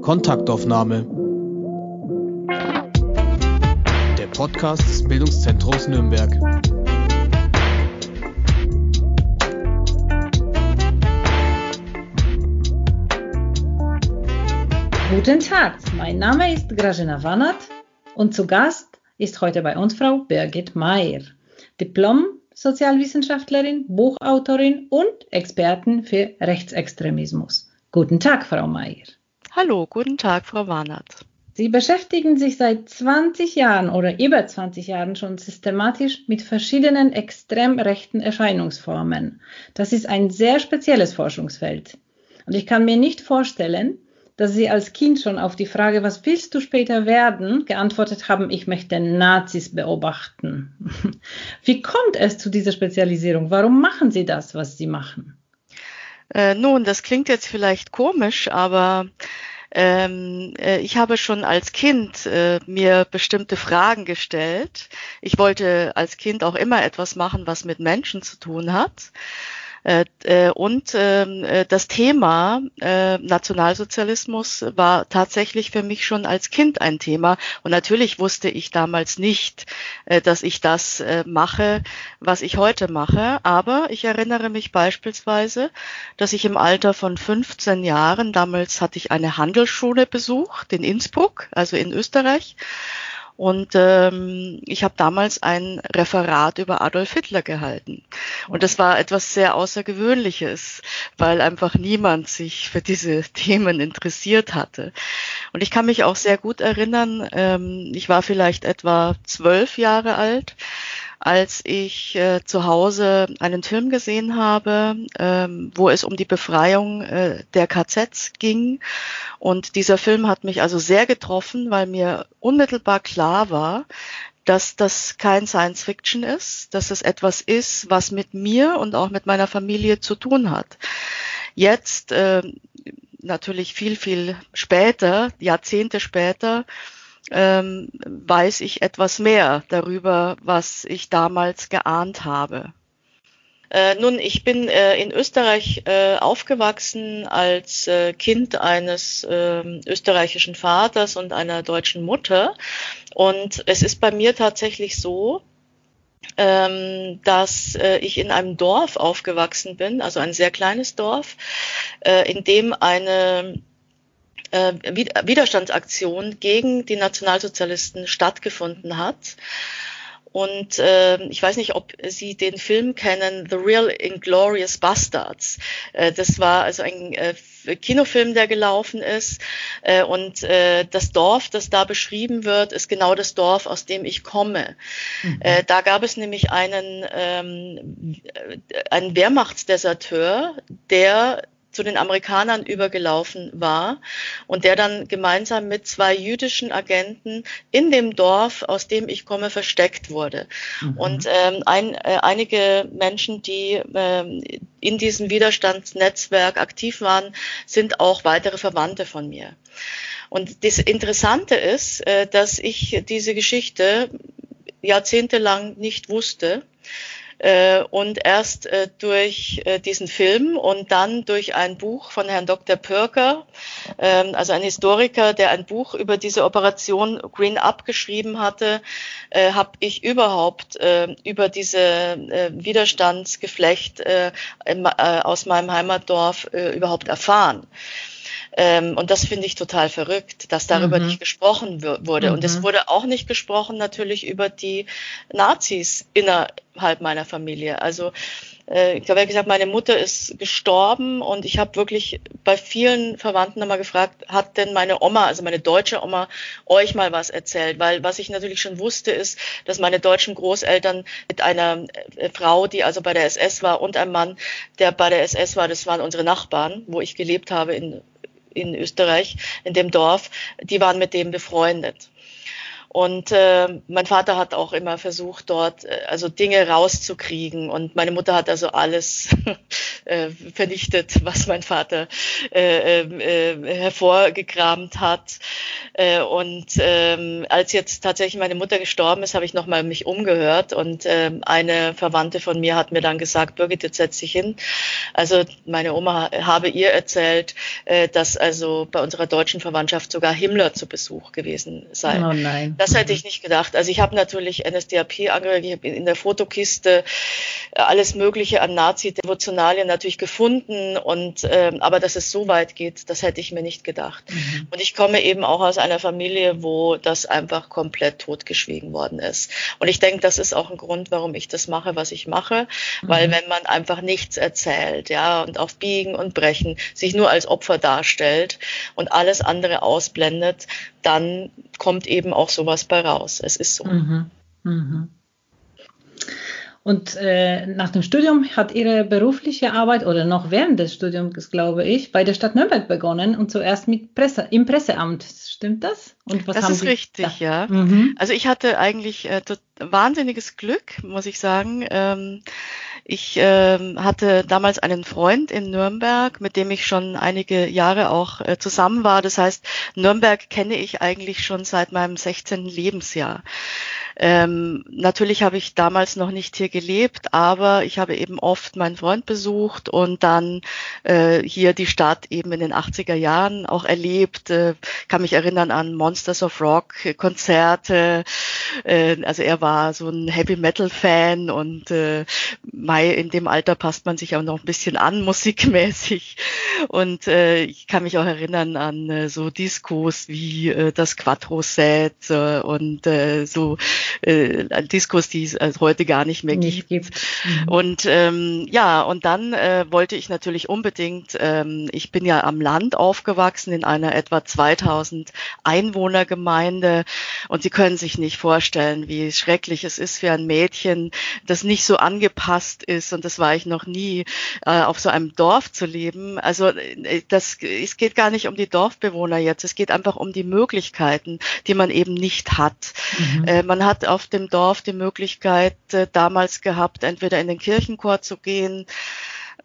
Kontaktaufnahme. Der Podcast des Bildungszentrums Nürnberg. Guten Tag, mein Name ist Grażyna Wanat und zu Gast ist heute bei uns Frau Birgit Mayer, Diplom-Sozialwissenschaftlerin, Buchautorin und Expertin für Rechtsextremismus. Guten Tag, Frau Mayer. Hallo, guten Tag, Frau Warnert. Sie beschäftigen sich seit 20 Jahren oder über 20 Jahren schon systematisch mit verschiedenen extrem rechten Erscheinungsformen. Das ist ein sehr spezielles Forschungsfeld. Und ich kann mir nicht vorstellen, dass Sie als Kind schon auf die Frage, was willst du später werden, geantwortet haben, ich möchte Nazis beobachten. Wie kommt es zu dieser Spezialisierung? Warum machen Sie das, was Sie machen? Äh, nun, das klingt jetzt vielleicht komisch, aber ähm, äh, ich habe schon als Kind äh, mir bestimmte Fragen gestellt. Ich wollte als Kind auch immer etwas machen, was mit Menschen zu tun hat. Äh, äh, und ähm, äh, das Thema Nationalsozialismus war tatsächlich für mich schon als Kind ein Thema. Und natürlich wusste ich damals nicht, dass ich das mache, was ich heute mache. Aber ich erinnere mich beispielsweise, dass ich im Alter von 15 Jahren, damals hatte ich eine Handelsschule besucht in Innsbruck, also in Österreich. Und ähm, ich habe damals ein Referat über Adolf Hitler gehalten. Und das war etwas sehr Außergewöhnliches, weil einfach niemand sich für diese Themen interessiert hatte. Und ich kann mich auch sehr gut erinnern, ähm, ich war vielleicht etwa zwölf Jahre alt als ich äh, zu Hause einen Film gesehen habe, ähm, wo es um die Befreiung äh, der KZs ging. Und dieser Film hat mich also sehr getroffen, weil mir unmittelbar klar war, dass das kein Science Fiction ist, dass es etwas ist, was mit mir und auch mit meiner Familie zu tun hat. Jetzt, äh, natürlich viel, viel später, Jahrzehnte später, ähm, weiß ich etwas mehr darüber, was ich damals geahnt habe. Äh, nun, ich bin äh, in Österreich äh, aufgewachsen als äh, Kind eines ähm, österreichischen Vaters und einer deutschen Mutter. Und es ist bei mir tatsächlich so, ähm, dass äh, ich in einem Dorf aufgewachsen bin, also ein sehr kleines Dorf, äh, in dem eine äh, Widerstandsaktion gegen die Nationalsozialisten stattgefunden hat. Und äh, ich weiß nicht, ob Sie den Film kennen, The Real Inglorious Bastards. Äh, das war also ein äh, Kinofilm, der gelaufen ist. Äh, und äh, das Dorf, das da beschrieben wird, ist genau das Dorf, aus dem ich komme. Mhm. Äh, da gab es nämlich einen, ähm, einen Wehrmachtsdeserteur, der zu den Amerikanern übergelaufen war und der dann gemeinsam mit zwei jüdischen Agenten in dem Dorf, aus dem ich komme, versteckt wurde. Mhm. Und ähm, ein, äh, einige Menschen, die ähm, in diesem Widerstandsnetzwerk aktiv waren, sind auch weitere Verwandte von mir. Und das Interessante ist, äh, dass ich diese Geschichte jahrzehntelang nicht wusste äh, und erst äh, durch äh, diesen Film und dann durch ein Buch von Herrn Dr. Pörker, ähm, also ein Historiker, der ein Buch über diese Operation Green Up geschrieben hatte, äh, habe ich überhaupt über diese Widerstandsgeflecht aus meinem Heimatdorf überhaupt erfahren. Ähm, und das finde ich total verrückt, dass darüber mhm. nicht gesprochen wurde. Mhm. Und es mhm. wurde auch nicht gesprochen natürlich über die Nazis innerhalb meiner Familie. Also äh, ich habe ja gesagt, meine Mutter ist gestorben und ich habe wirklich bei vielen Verwandten nochmal gefragt, hat denn meine Oma, also meine deutsche Oma, euch mal was erzählt? Weil was ich natürlich schon wusste, ist, dass meine deutschen Großeltern mit einer äh, Frau, die also bei der SS war und einem Mann, der bei der SS war, das waren unsere Nachbarn, wo ich gelebt habe in in Österreich, in dem Dorf, die waren mit dem befreundet. Und äh, mein Vater hat auch immer versucht, dort äh, also Dinge rauszukriegen. Und meine Mutter hat also alles äh, vernichtet, was mein Vater äh, äh, äh, hervorgekramt hat. Äh, und ähm, als jetzt tatsächlich meine Mutter gestorben ist, habe ich nochmal mich umgehört und äh, eine Verwandte von mir hat mir dann gesagt, Birgit, jetzt setz dich hin. Also meine Oma habe ihr erzählt, äh, dass also bei unserer deutschen Verwandtschaft sogar Himmler zu Besuch gewesen sei. Oh nein. Das hätte ich nicht gedacht. Also ich habe natürlich NSDAP angehört, ich habe in der Fotokiste äh, alles Mögliche an Nazi-Devotionalien natürlich gefunden und ähm, aber dass es so weit geht, das hätte ich mir nicht gedacht. Mhm. Und ich komme eben auch aus einer Familie, wo das einfach komplett totgeschwiegen worden ist. Und ich denke, das ist auch ein Grund, warum ich das mache, was ich mache, mhm. weil wenn man einfach nichts erzählt, ja, und auf Biegen und Brechen sich nur als Opfer darstellt und alles andere ausblendet, dann kommt eben auch sowas bei raus. Es ist so. Mhm. Mhm. Und äh, nach dem Studium hat ihre berufliche Arbeit oder noch während des Studiums, glaube ich, bei der Stadt Nürnberg begonnen und zuerst mit Presse, im Presseamt. Stimmt das? Und was das haben ist Sie richtig, da? ja. Mhm. Also ich hatte eigentlich äh, wahnsinniges Glück, muss ich sagen. Ähm, ich ähm, hatte damals einen Freund in Nürnberg, mit dem ich schon einige Jahre auch äh, zusammen war. Das heißt, Nürnberg kenne ich eigentlich schon seit meinem 16. Lebensjahr. Ähm, natürlich habe ich damals noch nicht hier gelebt, aber ich habe eben oft meinen Freund besucht und dann äh, hier die Stadt eben in den 80er Jahren auch erlebt. Äh, kann mich erinnern an Monsters of Rock Konzerte. Äh, also er war so ein Heavy Metal Fan und äh, Mai in dem Alter passt man sich auch noch ein bisschen an musikmäßig. Und äh, ich kann mich auch erinnern an äh, so Diskos wie äh, das Quattro Set äh, und äh, so äh, ein Diskurs, die es also heute gar nicht mehr nicht gibt. gibt. Mhm. Und ähm, ja, und dann äh, wollte ich natürlich unbedingt, ähm, ich bin ja am Land aufgewachsen in einer etwa 2000 Einwohnergemeinde und Sie können sich nicht vorstellen, wie schrecklich es ist für ein Mädchen, das nicht so angepasst ist und das war ich noch nie, äh, auf so einem Dorf zu leben. Also äh, das, es geht gar nicht um die Dorfbewohner jetzt, es geht einfach um die Möglichkeiten, die man eben nicht hat. Mhm. Äh, man hat auf dem Dorf die Möglichkeit äh, damals gehabt, entweder in den Kirchenchor zu gehen,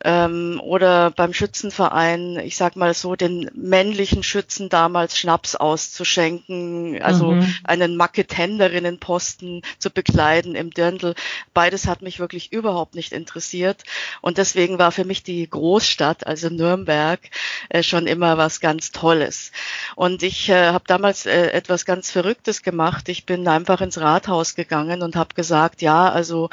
ähm, oder beim Schützenverein, ich sag mal so, den männlichen Schützen damals Schnaps auszuschenken, also mhm. einen Maketenderinnenposten zu bekleiden im Dirndl. Beides hat mich wirklich überhaupt nicht interessiert und deswegen war für mich die Großstadt, also Nürnberg, äh, schon immer was ganz Tolles. Und ich äh, habe damals äh, etwas ganz Verrücktes gemacht. Ich bin einfach ins Rathaus gegangen und habe gesagt, ja, also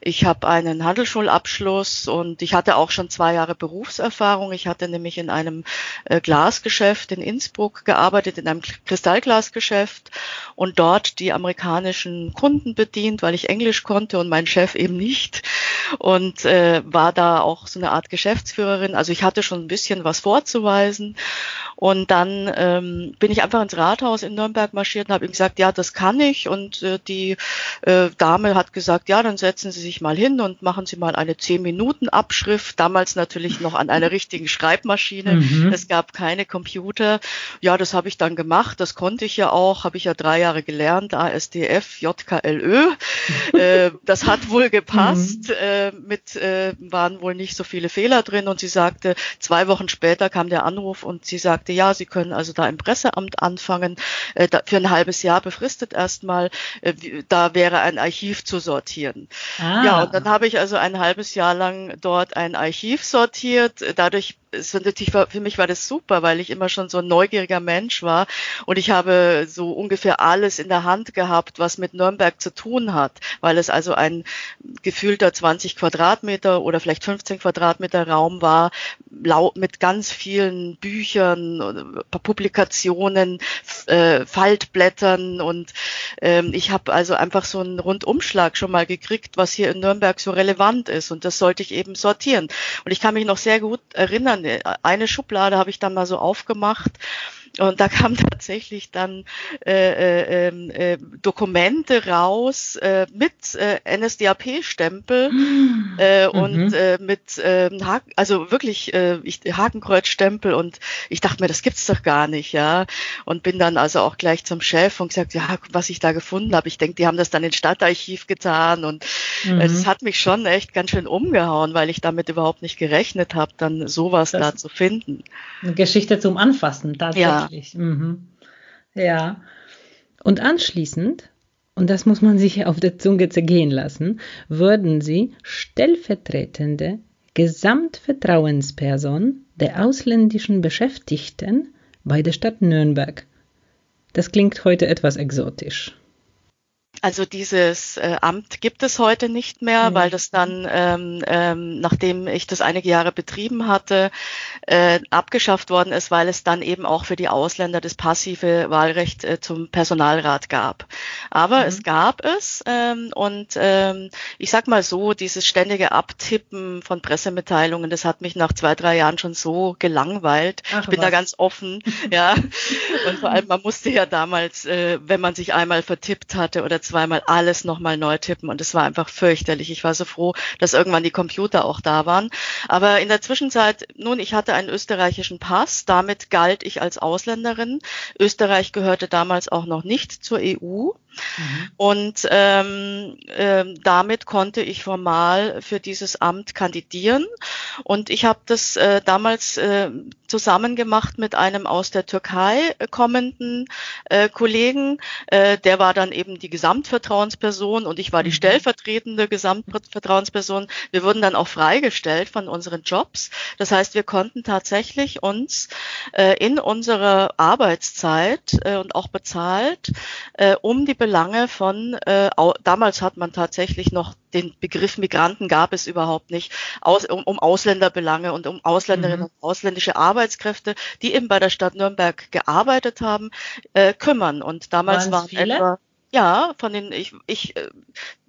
ich habe einen Handelsschulabschluss und ich hatte auch schon zwei Jahre Berufserfahrung. Ich hatte nämlich in einem äh, Glasgeschäft in Innsbruck gearbeitet, in einem Kristallglasgeschäft und dort die amerikanischen Kunden bedient, weil ich Englisch konnte und mein Chef eben nicht und äh, war da auch so eine Art Geschäftsführerin. Also ich hatte schon ein bisschen was vorzuweisen und dann ähm, bin ich einfach ins Rathaus in Nürnberg marschiert und habe ihm gesagt, ja, das kann ich und äh, die äh, Dame hat gesagt, ja, dann setzen Sie sich mal hin und machen Sie mal eine 10 Minuten Abschrift. Damals natürlich noch an einer richtigen Schreibmaschine. Mhm. Es gab keine Computer. Ja, das habe ich dann gemacht. Das konnte ich ja auch. Habe ich ja drei Jahre gelernt. ASDF, JKLÖ. äh, das hat wohl gepasst. Mhm. Äh, mit äh, waren wohl nicht so viele Fehler drin. Und sie sagte, zwei Wochen später kam der Anruf und sie sagte, ja, Sie können also da im Presseamt anfangen. Äh, da, für ein halbes Jahr befristet erstmal. Äh, da wäre ein Archiv zu sortieren. Ah. Ja, und dann habe ich also ein halbes Jahr lang dort ein Archiv sortiert. Dadurch so natürlich war, für mich war das super, weil ich immer schon so ein neugieriger Mensch war und ich habe so ungefähr alles in der Hand gehabt, was mit Nürnberg zu tun hat, weil es also ein gefühlter 20 Quadratmeter oder vielleicht 15 Quadratmeter Raum war, mit ganz vielen Büchern, Publikationen, äh, Faltblättern und ähm, ich habe also einfach so einen Rundumschlag schon mal gekriegt, was hier in Nürnberg so relevant ist und das sollte ich eben sortieren. Und ich kann mich noch sehr gut erinnern, eine Schublade habe ich dann mal so aufgemacht und da kamen tatsächlich dann äh, äh, äh, Dokumente raus äh, mit äh, NSDAP-Stempel äh, mhm. und äh, mit äh, Haken, also wirklich äh, ich, Hakenkreuzstempel und ich dachte mir, das gibt's doch gar nicht, ja. Und bin dann also auch gleich zum Chef und gesagt, ja, was ich da gefunden habe. Ich denke, die haben das dann ins Stadtarchiv getan und mhm. es mhm. hat mich schon echt ganz schön umgehauen, weil ich damit überhaupt nicht gerechnet habe, dann sowas das da zu finden. Eine Geschichte zum Anfassen, tatsächlich. Ja. Mhm. ja. Und anschließend, und das muss man sich auf der Zunge zergehen lassen, würden sie stellvertretende Gesamtvertrauensperson der ausländischen Beschäftigten bei der Stadt Nürnberg. Das klingt heute etwas exotisch. Also dieses äh, Amt gibt es heute nicht mehr, mhm. weil das dann, ähm, ähm, nachdem ich das einige Jahre betrieben hatte, äh, abgeschafft worden ist, weil es dann eben auch für die Ausländer das passive Wahlrecht äh, zum Personalrat gab. Aber mhm. es gab es ähm, und ähm, ich sag mal so, dieses ständige Abtippen von Pressemitteilungen, das hat mich nach zwei, drei Jahren schon so gelangweilt. Ach, ich bin was. da ganz offen, ja. Und vor allem, man musste ja damals, äh, wenn man sich einmal vertippt hatte oder zweimal alles nochmal neu tippen und es war einfach fürchterlich. Ich war so froh, dass irgendwann die Computer auch da waren. Aber in der Zwischenzeit, nun, ich hatte einen österreichischen Pass, damit galt ich als Ausländerin. Österreich gehörte damals auch noch nicht zur EU. Mhm. Und ähm, äh, damit konnte ich formal für dieses Amt kandidieren. Und ich habe das äh, damals äh, zusammen gemacht mit einem aus der Türkei kommenden äh, Kollegen. Äh, der war dann eben die Gesamtvertrauensperson und ich war die mhm. stellvertretende Gesamtvertrauensperson. Wir wurden dann auch freigestellt von unseren Jobs. Das heißt, wir konnten tatsächlich uns äh, in unserer Arbeitszeit äh, und auch bezahlt äh, um die Belange von, äh, damals hat man tatsächlich noch den Begriff Migranten gab es überhaupt nicht, aus, um, um Ausländerbelange und um Ausländerinnen mhm. und ausländische Arbeitskräfte, die eben bei der Stadt Nürnberg gearbeitet haben, äh, kümmern. Und damals waren viele? etwa ja, von den, ich, ich äh,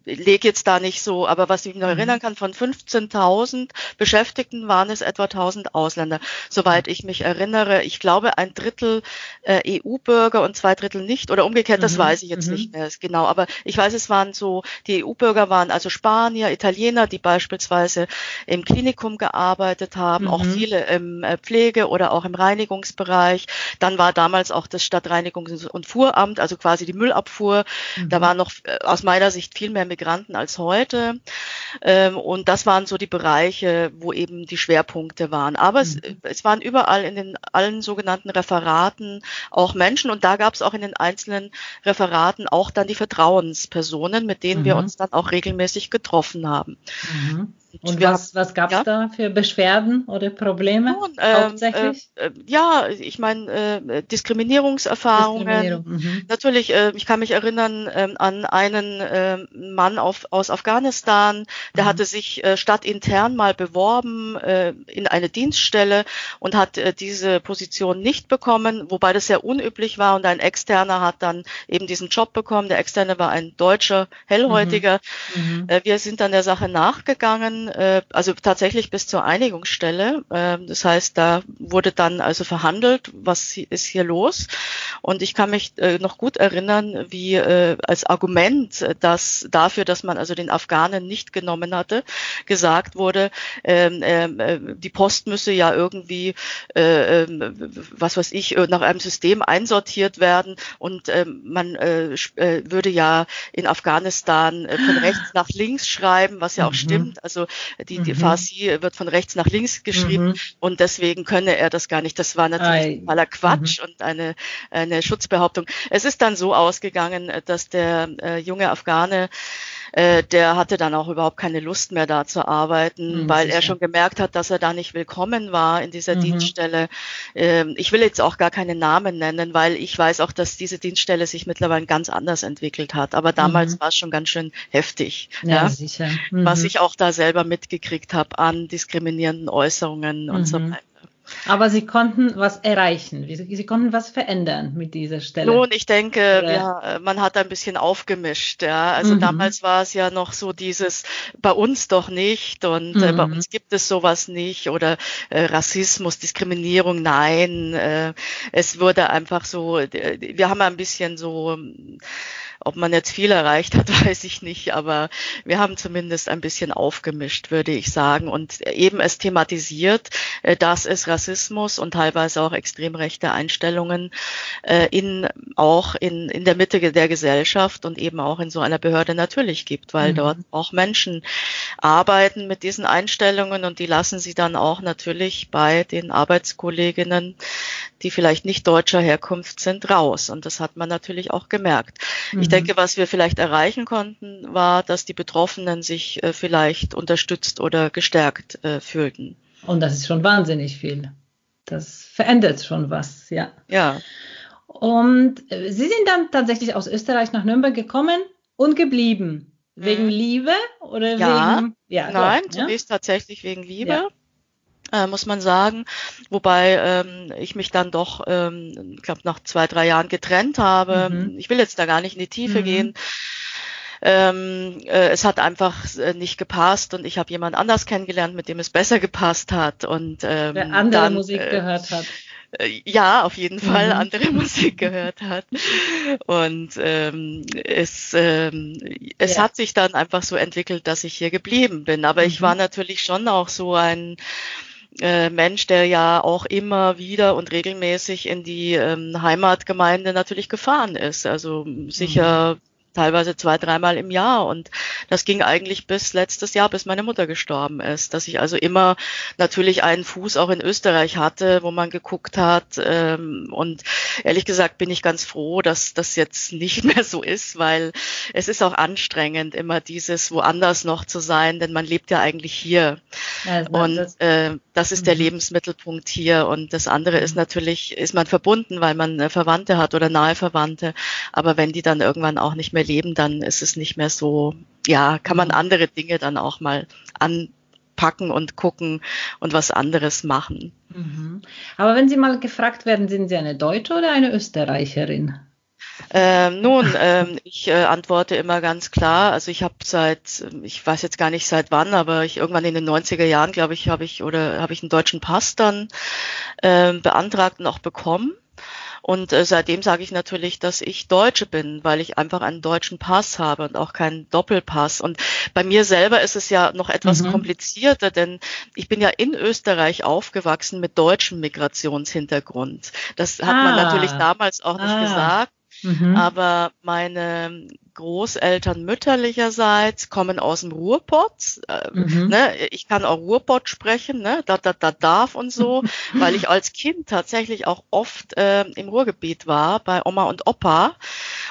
lege jetzt da nicht so, aber was ich mich noch mhm. erinnern kann, von 15.000 Beschäftigten waren es etwa 1.000 Ausländer, soweit ich mich erinnere. Ich glaube, ein Drittel äh, EU-Bürger und zwei Drittel nicht oder umgekehrt, das mhm. weiß ich jetzt mhm. nicht mehr genau. Aber ich weiß, es waren so, die EU-Bürger waren also Spanier, Italiener, die beispielsweise im Klinikum gearbeitet haben, mhm. auch viele im äh, Pflege oder auch im Reinigungsbereich. Dann war damals auch das Stadtreinigungs- und Fuhramt, also quasi die Müllabfuhr. Da mhm. war noch äh, aus meiner Sicht viel mehr Migranten als heute. Ähm, und das waren so die Bereiche, wo eben die Schwerpunkte waren. Aber mhm. es, es waren überall in den allen sogenannten Referaten auch Menschen und da gab es auch in den einzelnen Referaten auch dann die Vertrauenspersonen, mit denen mhm. wir uns dann auch regelmäßig getroffen haben. Mhm. Und was, was gab es ja. da für Beschwerden oder Probleme Nun, ähm, hauptsächlich? Äh, ja, ich meine äh, Diskriminierungserfahrungen. Diskriminierung. Mhm. Natürlich, äh, ich kann mich erinnern äh, an einen äh, Mann auf, aus Afghanistan, der mhm. hatte sich äh, stadtintern mal beworben äh, in eine Dienststelle und hat äh, diese Position nicht bekommen, wobei das sehr unüblich war und ein Externer hat dann eben diesen Job bekommen. Der Externe war ein deutscher Hellhäutiger. Mhm. mhm. Äh, wir sind dann der Sache nachgegangen äh, also tatsächlich bis zur Einigungsstelle. Äh, das heißt, da wurde dann also verhandelt, was ist hier los. Und ich kann mich äh, noch gut erinnern, wie äh, als Argument, dass dafür, dass man also den Afghanen nicht genommen hatte, gesagt wurde, ähm, ähm, äh, die Post müsse ja irgendwie, äh, äh, was weiß ich, nach einem System einsortiert werden und äh, man äh, äh, würde ja in Afghanistan äh, von rechts nach links schreiben, was ja auch mhm. stimmt. Also die, die mhm. Farsi wird von rechts nach links geschrieben mhm. und deswegen könne er das gar nicht. Das war natürlich totaler Quatsch mhm. und eine, eine Schutzbehauptung. Es ist dann so ausgegangen, dass der äh, junge Afghane äh, der hatte dann auch überhaupt keine Lust mehr da zu arbeiten, mhm, weil er schon gemerkt hat, dass er da nicht willkommen war in dieser mhm. Dienststelle. Ähm, ich will jetzt auch gar keine Namen nennen, weil ich weiß auch, dass diese Dienststelle sich mittlerweile ganz anders entwickelt hat. Aber damals mhm. war es schon ganz schön heftig, ja, ja? sicher. was mhm. ich auch da selber mitgekriegt habe an diskriminierenden Äußerungen und so mhm. weiter. Aber Sie konnten was erreichen, Sie, konnten was verändern mit dieser Stelle. Nun, ich denke, ja, man hat ein bisschen aufgemischt. Ja. Also mhm. damals war es ja noch so dieses, bei uns doch nicht und mhm. äh, bei mhm. uns gibt es sowas nicht oder äh, Rassismus, Diskriminierung, nein. Äh, es wurde einfach so, wir haben ein bisschen so ob man jetzt viel erreicht hat, weiß ich nicht, aber wir haben zumindest ein bisschen aufgemischt, würde ich sagen, und eben es thematisiert, äh, dass es Rassismus und teilweise auch extrem rechte Einstellungen äh, in, auch in, in der Mitte der Gesellschaft und eben auch in so einer Behörde natürlich gibt, weil mhm. dort auch Menschen arbeiten mit diesen Einstellungen und die lassen sie dann auch natürlich bei den Arbeitskolleginnen, die vielleicht nicht deutscher Herkunft sind, raus. Und das hat man natürlich auch gemerkt. Mhm. Ich denke, was wir vielleicht erreichen konnten, war, dass die Betroffenen sich äh, vielleicht unterstützt oder gestärkt äh, fühlten. Und das ist schon wahnsinnig viel. Das verändert schon was, ja. Ja. Und äh, Sie sind dann tatsächlich aus Österreich nach Nürnberg gekommen und geblieben. Wegen mhm. Liebe oder ja, wegen. Ja, nein, doch, zunächst ja? tatsächlich wegen Liebe. Ja äh, muss man sagen. Wobei ähm, ich mich dann doch, ähm, ich glaube, nach zwei, drei Jahren getrennt habe. Mhm. Ich will jetzt da gar nicht in die Tiefe mhm. gehen. Ähm, äh, es hat einfach äh, nicht gepasst und ich habe jemand anders kennengelernt, mit dem es besser gepasst hat und ähm, der andere dann, Musik äh, gehört hat. Äh, ja, auf jeden Fall mhm. andere Musik gehört hat. Und ähm, es, ähm, es ja. hat sich dann einfach so entwickelt, dass ich hier geblieben bin. Aber mhm. ich war natürlich schon auch so ein äh, Mensch, der ja auch immer wieder und regelmäßig in die ähm, Heimatgemeinde natürlich gefahren ist. Also sicher mhm teilweise zwei, dreimal im Jahr. Und das ging eigentlich bis letztes Jahr, bis meine Mutter gestorben ist. Dass ich also immer natürlich einen Fuß auch in Österreich hatte, wo man geguckt hat. Ähm, und ehrlich gesagt bin ich ganz froh, dass das jetzt nicht mehr so ist, weil es ist auch anstrengend, immer dieses woanders noch zu sein, denn man lebt ja eigentlich hier. Ja, und äh, das ist der mhm. Lebensmittelpunkt hier. Und das andere ist mhm. natürlich, ist man verbunden, weil man äh, Verwandte hat oder nahe Verwandte. Aber wenn die dann irgendwann auch nicht mehr Leben, dann ist es nicht mehr so, ja, kann man andere Dinge dann auch mal anpacken und gucken und was anderes machen. Mhm. Aber wenn Sie mal gefragt werden, sind Sie eine Deutsche oder eine Österreicherin? Ähm, nun, ähm, ich äh, antworte immer ganz klar. Also ich habe seit, ich weiß jetzt gar nicht seit wann, aber ich irgendwann in den 90er Jahren, glaube ich, habe ich oder habe ich einen deutschen Pass dann äh, beantragt und auch bekommen. Und äh, seitdem sage ich natürlich, dass ich Deutsche bin, weil ich einfach einen deutschen Pass habe und auch keinen Doppelpass. Und bei mir selber ist es ja noch etwas mhm. komplizierter, denn ich bin ja in Österreich aufgewachsen mit deutschem Migrationshintergrund. Das hat ah. man natürlich damals auch nicht ah. gesagt. Mhm. Aber meine Großeltern mütterlicherseits kommen aus dem Ruhrpott. Äh, mhm. ne, ich kann auch Ruhrpott sprechen, ne, da, da, da darf und so, weil ich als Kind tatsächlich auch oft äh, im Ruhrgebiet war, bei Oma und Opa.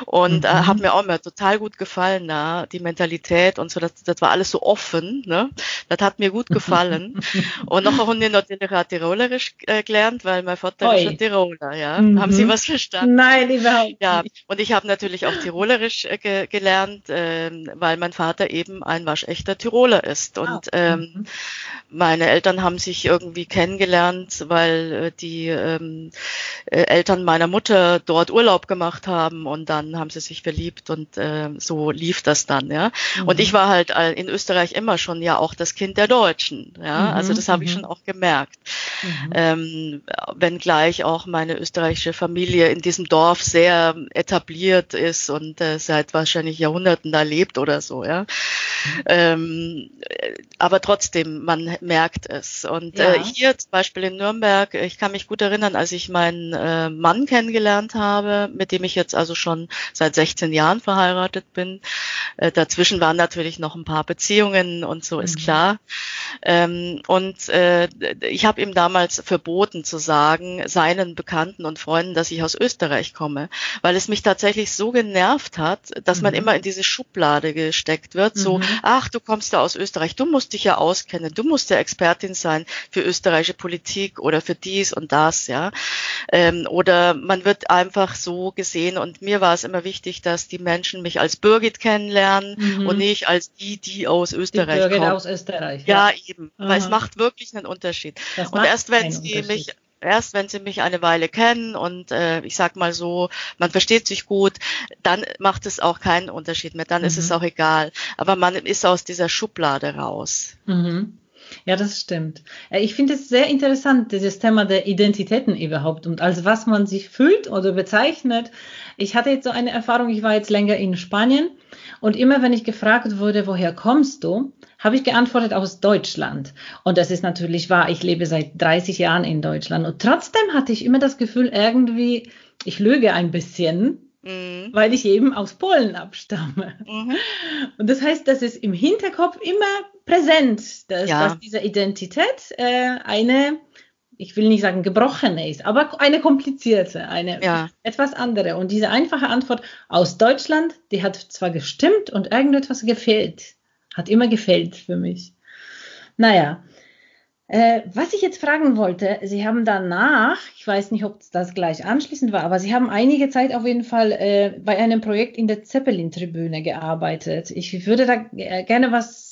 Und äh, mhm. äh, hat mir auch immer total gut gefallen, da, die Mentalität und so, das, das war alles so offen. Ne? Das hat mir gut gefallen. und noch habe ich noch Tirolerisch äh, gelernt, weil mein Vater Oi. ist ein Tiroler. Ja? Mhm. Haben Sie mhm. was verstanden? Nein, überhaupt nicht. Ja, und ich habe natürlich auch Tirolerisch äh, gelernt, äh, weil mein Vater eben ein waschechter Tiroler ist. Und oh. ähm, meine Eltern haben sich irgendwie kennengelernt, weil äh, die ähm, äh, Eltern meiner Mutter dort Urlaub gemacht haben und dann haben sie sich verliebt und äh, so lief das dann, ja. Mhm. Und ich war halt äh, in Österreich immer schon ja auch das Kind der Deutschen, ja. Mhm. Also das habe ich mhm. schon auch gemerkt. Mhm. Ähm, wenngleich auch meine österreichische Familie in diesem Dorf sehr etabliert ist und äh, seit wahrscheinlich Jahrhunderten da lebt oder so, ja. Mhm. Ähm, aber trotzdem, man merkt es. Und äh, ja. äh, hier zum Beispiel in Nürnberg, ich kann mich gut erinnern, als ich meinen äh, Mann kennengelernt habe, mit dem ich jetzt also schon seit 16 Jahren verheiratet bin. Äh, dazwischen waren natürlich noch ein paar Beziehungen und so mhm. ist klar. Ähm, und äh, ich habe ihm damals verboten zu sagen, seinen Bekannten und Freunden, dass ich aus Österreich komme, weil es mich tatsächlich so genervt hat, dass man mhm. immer in diese Schublade gesteckt wird, so, mhm. ach, du kommst ja aus Österreich, du musst dich ja auskennen, du musst ja Expertin sein für österreichische Politik oder für dies und das, ja. Ähm, oder man wird einfach so gesehen und mir war es immer wichtig, dass die Menschen mich als Birgit kennenlernen mhm. und nicht als die, die aus Österreich die Birgit kommen. aus Österreich. Ja, ja eben, Aha. weil es macht wirklich einen Unterschied. Und erst wenn sie mich erst wenn sie mich eine Weile kennen und äh, ich sag mal so, man versteht sich gut, dann macht es auch keinen Unterschied mehr, dann mhm. ist es mhm. auch egal. Aber man ist aus dieser Schublade raus. Mhm. Ja, das stimmt. Äh, ich finde es sehr interessant, dieses Thema der Identitäten überhaupt und als was man sich fühlt oder bezeichnet. Ich hatte jetzt so eine Erfahrung, ich war jetzt länger in Spanien und immer wenn ich gefragt wurde, woher kommst du, habe ich geantwortet aus Deutschland. Und das ist natürlich wahr, ich lebe seit 30 Jahren in Deutschland und trotzdem hatte ich immer das Gefühl, irgendwie, ich lüge ein bisschen, mhm. weil ich eben aus Polen abstamme. Mhm. Und das heißt, das ist im Hinterkopf immer präsent, dass, ja. dass diese Identität äh, eine, ich will nicht sagen gebrochene ist, aber eine komplizierte, eine ja. etwas andere. Und diese einfache Antwort aus Deutschland, die hat zwar gestimmt und irgendetwas gefehlt, hat immer gefehlt für mich. Naja, äh, was ich jetzt fragen wollte, Sie haben danach, ich weiß nicht, ob das gleich anschließend war, aber Sie haben einige Zeit auf jeden Fall äh, bei einem Projekt in der Zeppelin-Tribüne gearbeitet. Ich würde da gerne was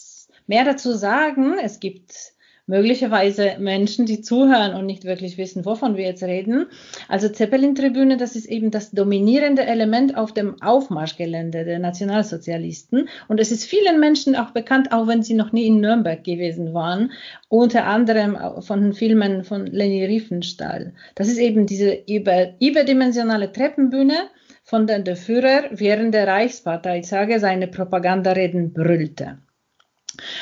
mehr dazu sagen. Es gibt möglicherweise Menschen, die zuhören und nicht wirklich wissen, wovon wir jetzt reden. Also Zeppelin-Tribüne, das ist eben das dominierende Element auf dem Aufmarschgelände der Nationalsozialisten. Und es ist vielen Menschen auch bekannt, auch wenn sie noch nie in Nürnberg gewesen waren, unter anderem von den Filmen von Leni Riefenstahl. Das ist eben diese über, überdimensionale Treppenbühne, von der der Führer während der Reichsparteitage seine Propagandareden brüllte.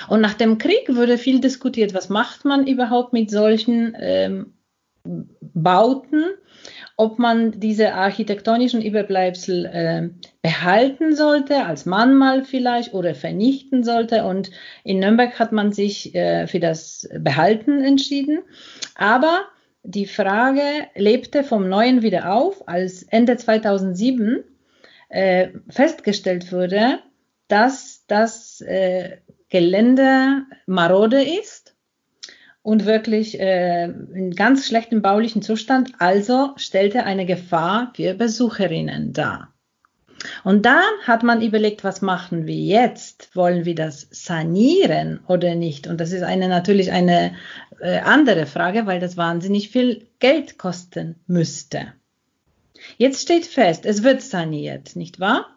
Und nach dem Krieg wurde viel diskutiert, was macht man überhaupt mit solchen ähm, Bauten, ob man diese architektonischen Überbleibsel äh, behalten sollte, als Mahnmal vielleicht, oder vernichten sollte. Und in Nürnberg hat man sich äh, für das Behalten entschieden. Aber die Frage lebte vom Neuen wieder auf, als Ende 2007 äh, festgestellt wurde, dass das äh, Gelände marode ist und wirklich äh, in ganz schlechtem baulichen Zustand, also stellte eine Gefahr für Besucherinnen dar. Und dann hat man überlegt, was machen wir jetzt? Wollen wir das sanieren oder nicht? Und das ist eine natürlich eine äh, andere Frage, weil das wahnsinnig viel Geld kosten müsste. Jetzt steht fest, es wird saniert, nicht wahr?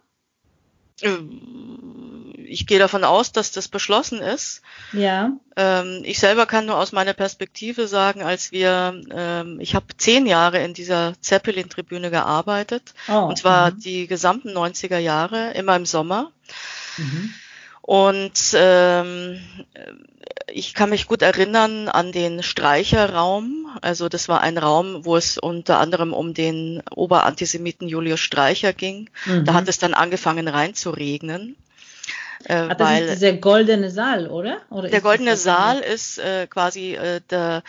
Ähm, ich gehe davon aus, dass das beschlossen ist. Ja. Ähm, ich selber kann nur aus meiner Perspektive sagen, als wir, ähm, ich habe zehn Jahre in dieser Zeppelin-Tribüne gearbeitet, oh, und zwar -hmm. die gesamten 90er Jahre, immer im Sommer. Mhm. Und ähm, ich kann mich gut erinnern an den Streicherraum. Also das war ein Raum, wo es unter anderem um den Oberantisemiten Julius Streicher ging. Mhm. Da hat es dann angefangen reinzuregnen. Äh, das weil, ist dieser goldene Saal, oder? oder der goldene Saal ist äh, quasi äh, der,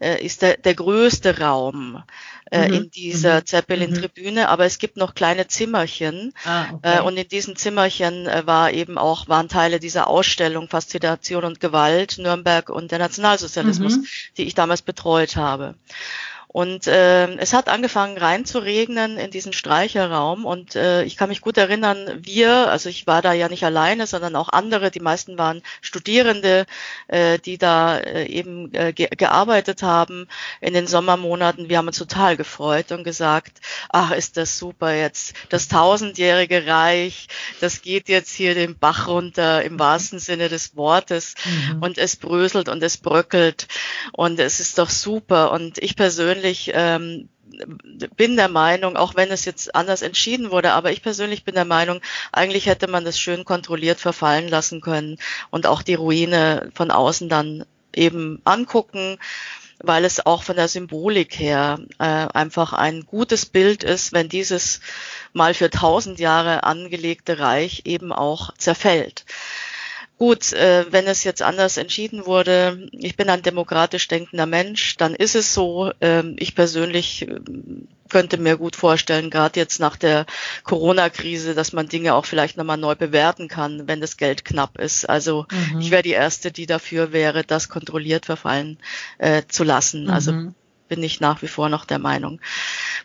äh, ist der, der größte Raum äh, mhm. in dieser mhm. Zeppelin-Tribüne, aber es gibt noch kleine Zimmerchen. Ah, okay. äh, und in diesen Zimmerchen äh, war eben auch, waren Teile dieser Ausstellung Faszination und Gewalt, Nürnberg und der Nationalsozialismus, mhm. die ich damals betreut habe. Und äh, es hat angefangen rein zu regnen in diesen Streicherraum. Und äh, ich kann mich gut erinnern, wir, also ich war da ja nicht alleine, sondern auch andere, die meisten waren Studierende, äh, die da äh, eben äh, ge gearbeitet haben in den Sommermonaten. Wir haben uns total gefreut und gesagt, ach, ist das super jetzt, das tausendjährige Reich, das geht jetzt hier den Bach runter im wahrsten Sinne des Wortes. Mhm. und es bröselt und es bröckelt. Und es ist doch super. Und ich persönlich persönlich ähm, bin der Meinung, auch wenn es jetzt anders entschieden wurde, aber ich persönlich bin der Meinung, eigentlich hätte man das schön kontrolliert verfallen lassen können und auch die Ruine von außen dann eben angucken, weil es auch von der Symbolik her äh, einfach ein gutes Bild ist, wenn dieses mal für tausend Jahre angelegte Reich eben auch zerfällt. Gut, äh, wenn es jetzt anders entschieden wurde, ich bin ein demokratisch denkender Mensch, dann ist es so. Ähm, ich persönlich äh, könnte mir gut vorstellen, gerade jetzt nach der Corona-Krise, dass man Dinge auch vielleicht nochmal neu bewerten kann, wenn das Geld knapp ist. Also mhm. ich wäre die Erste, die dafür wäre, das kontrolliert verfallen äh, zu lassen. Also mhm. Also bin ich nach wie vor noch der Meinung.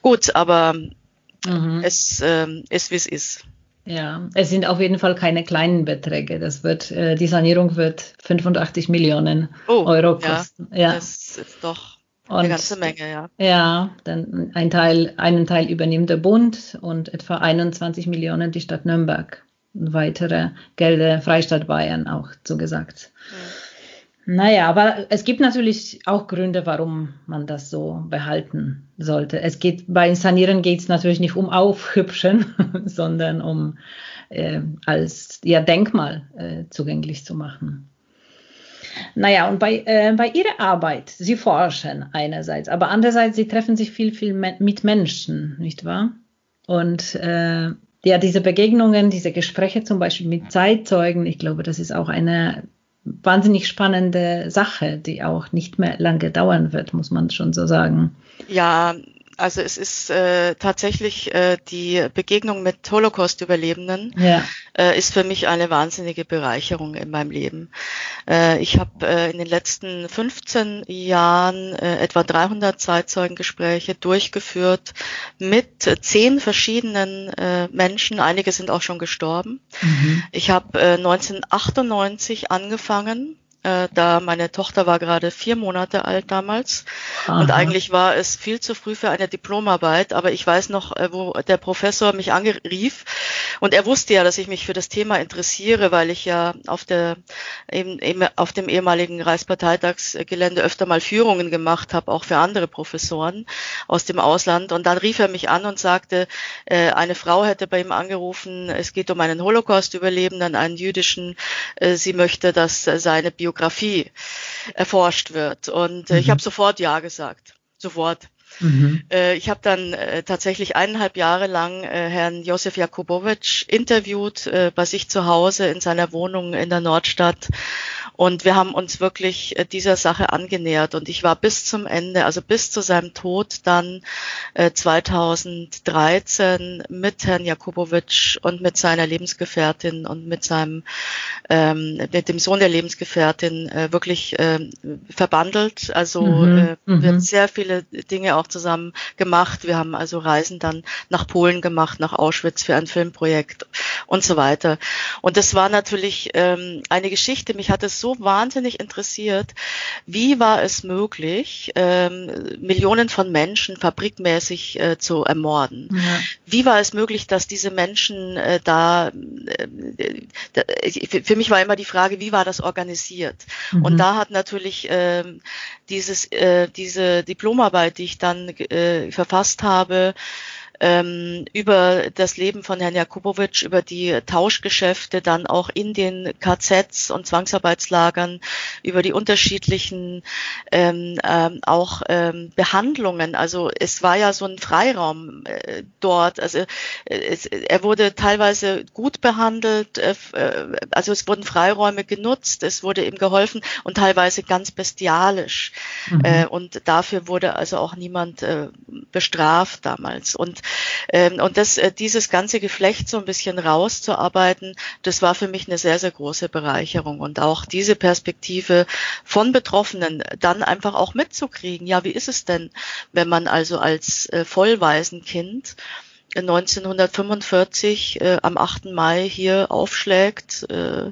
Gut, aber mhm. es äh, ist, wie es ist. Ja, es sind auf jeden Fall keine kleinen Beträge. Das wird, äh, die Sanierung wird 85 Millionen oh, Euro kosten. Ja, ja, das ist doch Und, Eine ganze Menge, ja. Ja, dann ein Teil, einen Teil übernimmt der Bund und etwa 21 Millionen die Stadt Nürnberg. Und weitere Gelder Freistaat Bayern auch zugesagt. Mhm. Naja, aber es gibt natürlich auch Gründe, warum man das so behalten sollte. Es geht bei Sanieren geht es natürlich nicht um Aufhübschen, sondern um äh, als ja, Denkmal äh, zugänglich zu machen. Naja, und bei, äh, bei Ihrer Arbeit, Sie forschen einerseits, aber andererseits, Sie treffen sich viel, viel mit Menschen, nicht wahr? Und äh, ja, diese Begegnungen, diese Gespräche zum Beispiel mit Zeitzeugen, ich glaube, das ist auch eine wahnsinnig spannende Sache, die auch nicht mehr lange dauern wird, muss man schon so sagen. Ja, also es ist äh, tatsächlich äh, die Begegnung mit Holocaust-Überlebenden ja. äh, ist für mich eine wahnsinnige Bereicherung in meinem Leben. Äh, ich habe äh, in den letzten 15 Jahren äh, etwa 300 Zeitzeugengespräche durchgeführt mit zehn verschiedenen äh, Menschen. Einige sind auch schon gestorben. Mhm. Ich habe äh, 1998 angefangen äh, da meine Tochter war gerade vier Monate alt damals. Aha. und eigentlich war es viel zu früh für eine Diplomarbeit, aber ich weiß noch, äh, wo der Professor mich angerief. Und er wusste ja, dass ich mich für das Thema interessiere, weil ich ja auf der eben, eben auf dem ehemaligen Reichsparteitagsgelände öfter mal Führungen gemacht habe, auch für andere Professoren aus dem Ausland. Und dann rief er mich an und sagte, äh, eine Frau hätte bei ihm angerufen, es geht um einen Holocaust-Überlebenden, einen jüdischen, äh, sie möchte, dass seine Biografie Biografie erforscht wird. Und äh, mhm. ich habe sofort Ja gesagt. Sofort. Mhm. Äh, ich habe dann äh, tatsächlich eineinhalb Jahre lang Herrn Josef Jakubowitsch interviewt bei sich zu Hause in seiner Wohnung in der Nordstadt und wir haben uns wirklich äh, dieser Sache angenähert. Und ich war bis zum Ende, also bis zu seinem Tod dann äh, 2013 mit Herrn Jakubowitsch und mit seiner Lebensgefährtin und mit seinem, ähm, mit dem Sohn der Lebensgefährtin äh, wirklich äh, verbandelt. Also mhm. äh, wir haben mhm. sehr viele Dinge auch zusammen gemacht. Wir haben also Reisen dann nach Polen gemacht, nach Auschwitz für ein Filmprojekt und so weiter. Und das war natürlich ähm, eine Geschichte. Mich hat es so so wahnsinnig interessiert, wie war es möglich, ähm, Millionen von Menschen fabrikmäßig äh, zu ermorden? Ja. Wie war es möglich, dass diese Menschen äh, da, äh, da, für mich war immer die Frage, wie war das organisiert? Mhm. Und da hat natürlich äh, dieses, äh, diese Diplomarbeit, die ich dann äh, verfasst habe, ähm, über das Leben von Herrn Jakubowitsch, über die Tauschgeschäfte dann auch in den KZs und Zwangsarbeitslagern, über die unterschiedlichen ähm, ähm, auch ähm, Behandlungen. Also es war ja so ein Freiraum äh, dort. Also äh, es, er wurde teilweise gut behandelt, äh, äh, also es wurden Freiräume genutzt, es wurde ihm geholfen und teilweise ganz bestialisch. Mhm. Äh, und dafür wurde also auch niemand äh, bestraft damals. Und und das, äh, dieses ganze Geflecht so ein bisschen rauszuarbeiten, das war für mich eine sehr, sehr große Bereicherung. Und auch diese Perspektive von Betroffenen dann einfach auch mitzukriegen. Ja, wie ist es denn, wenn man also als äh, Vollwaisenkind 1945 äh, am 8. Mai hier aufschlägt äh,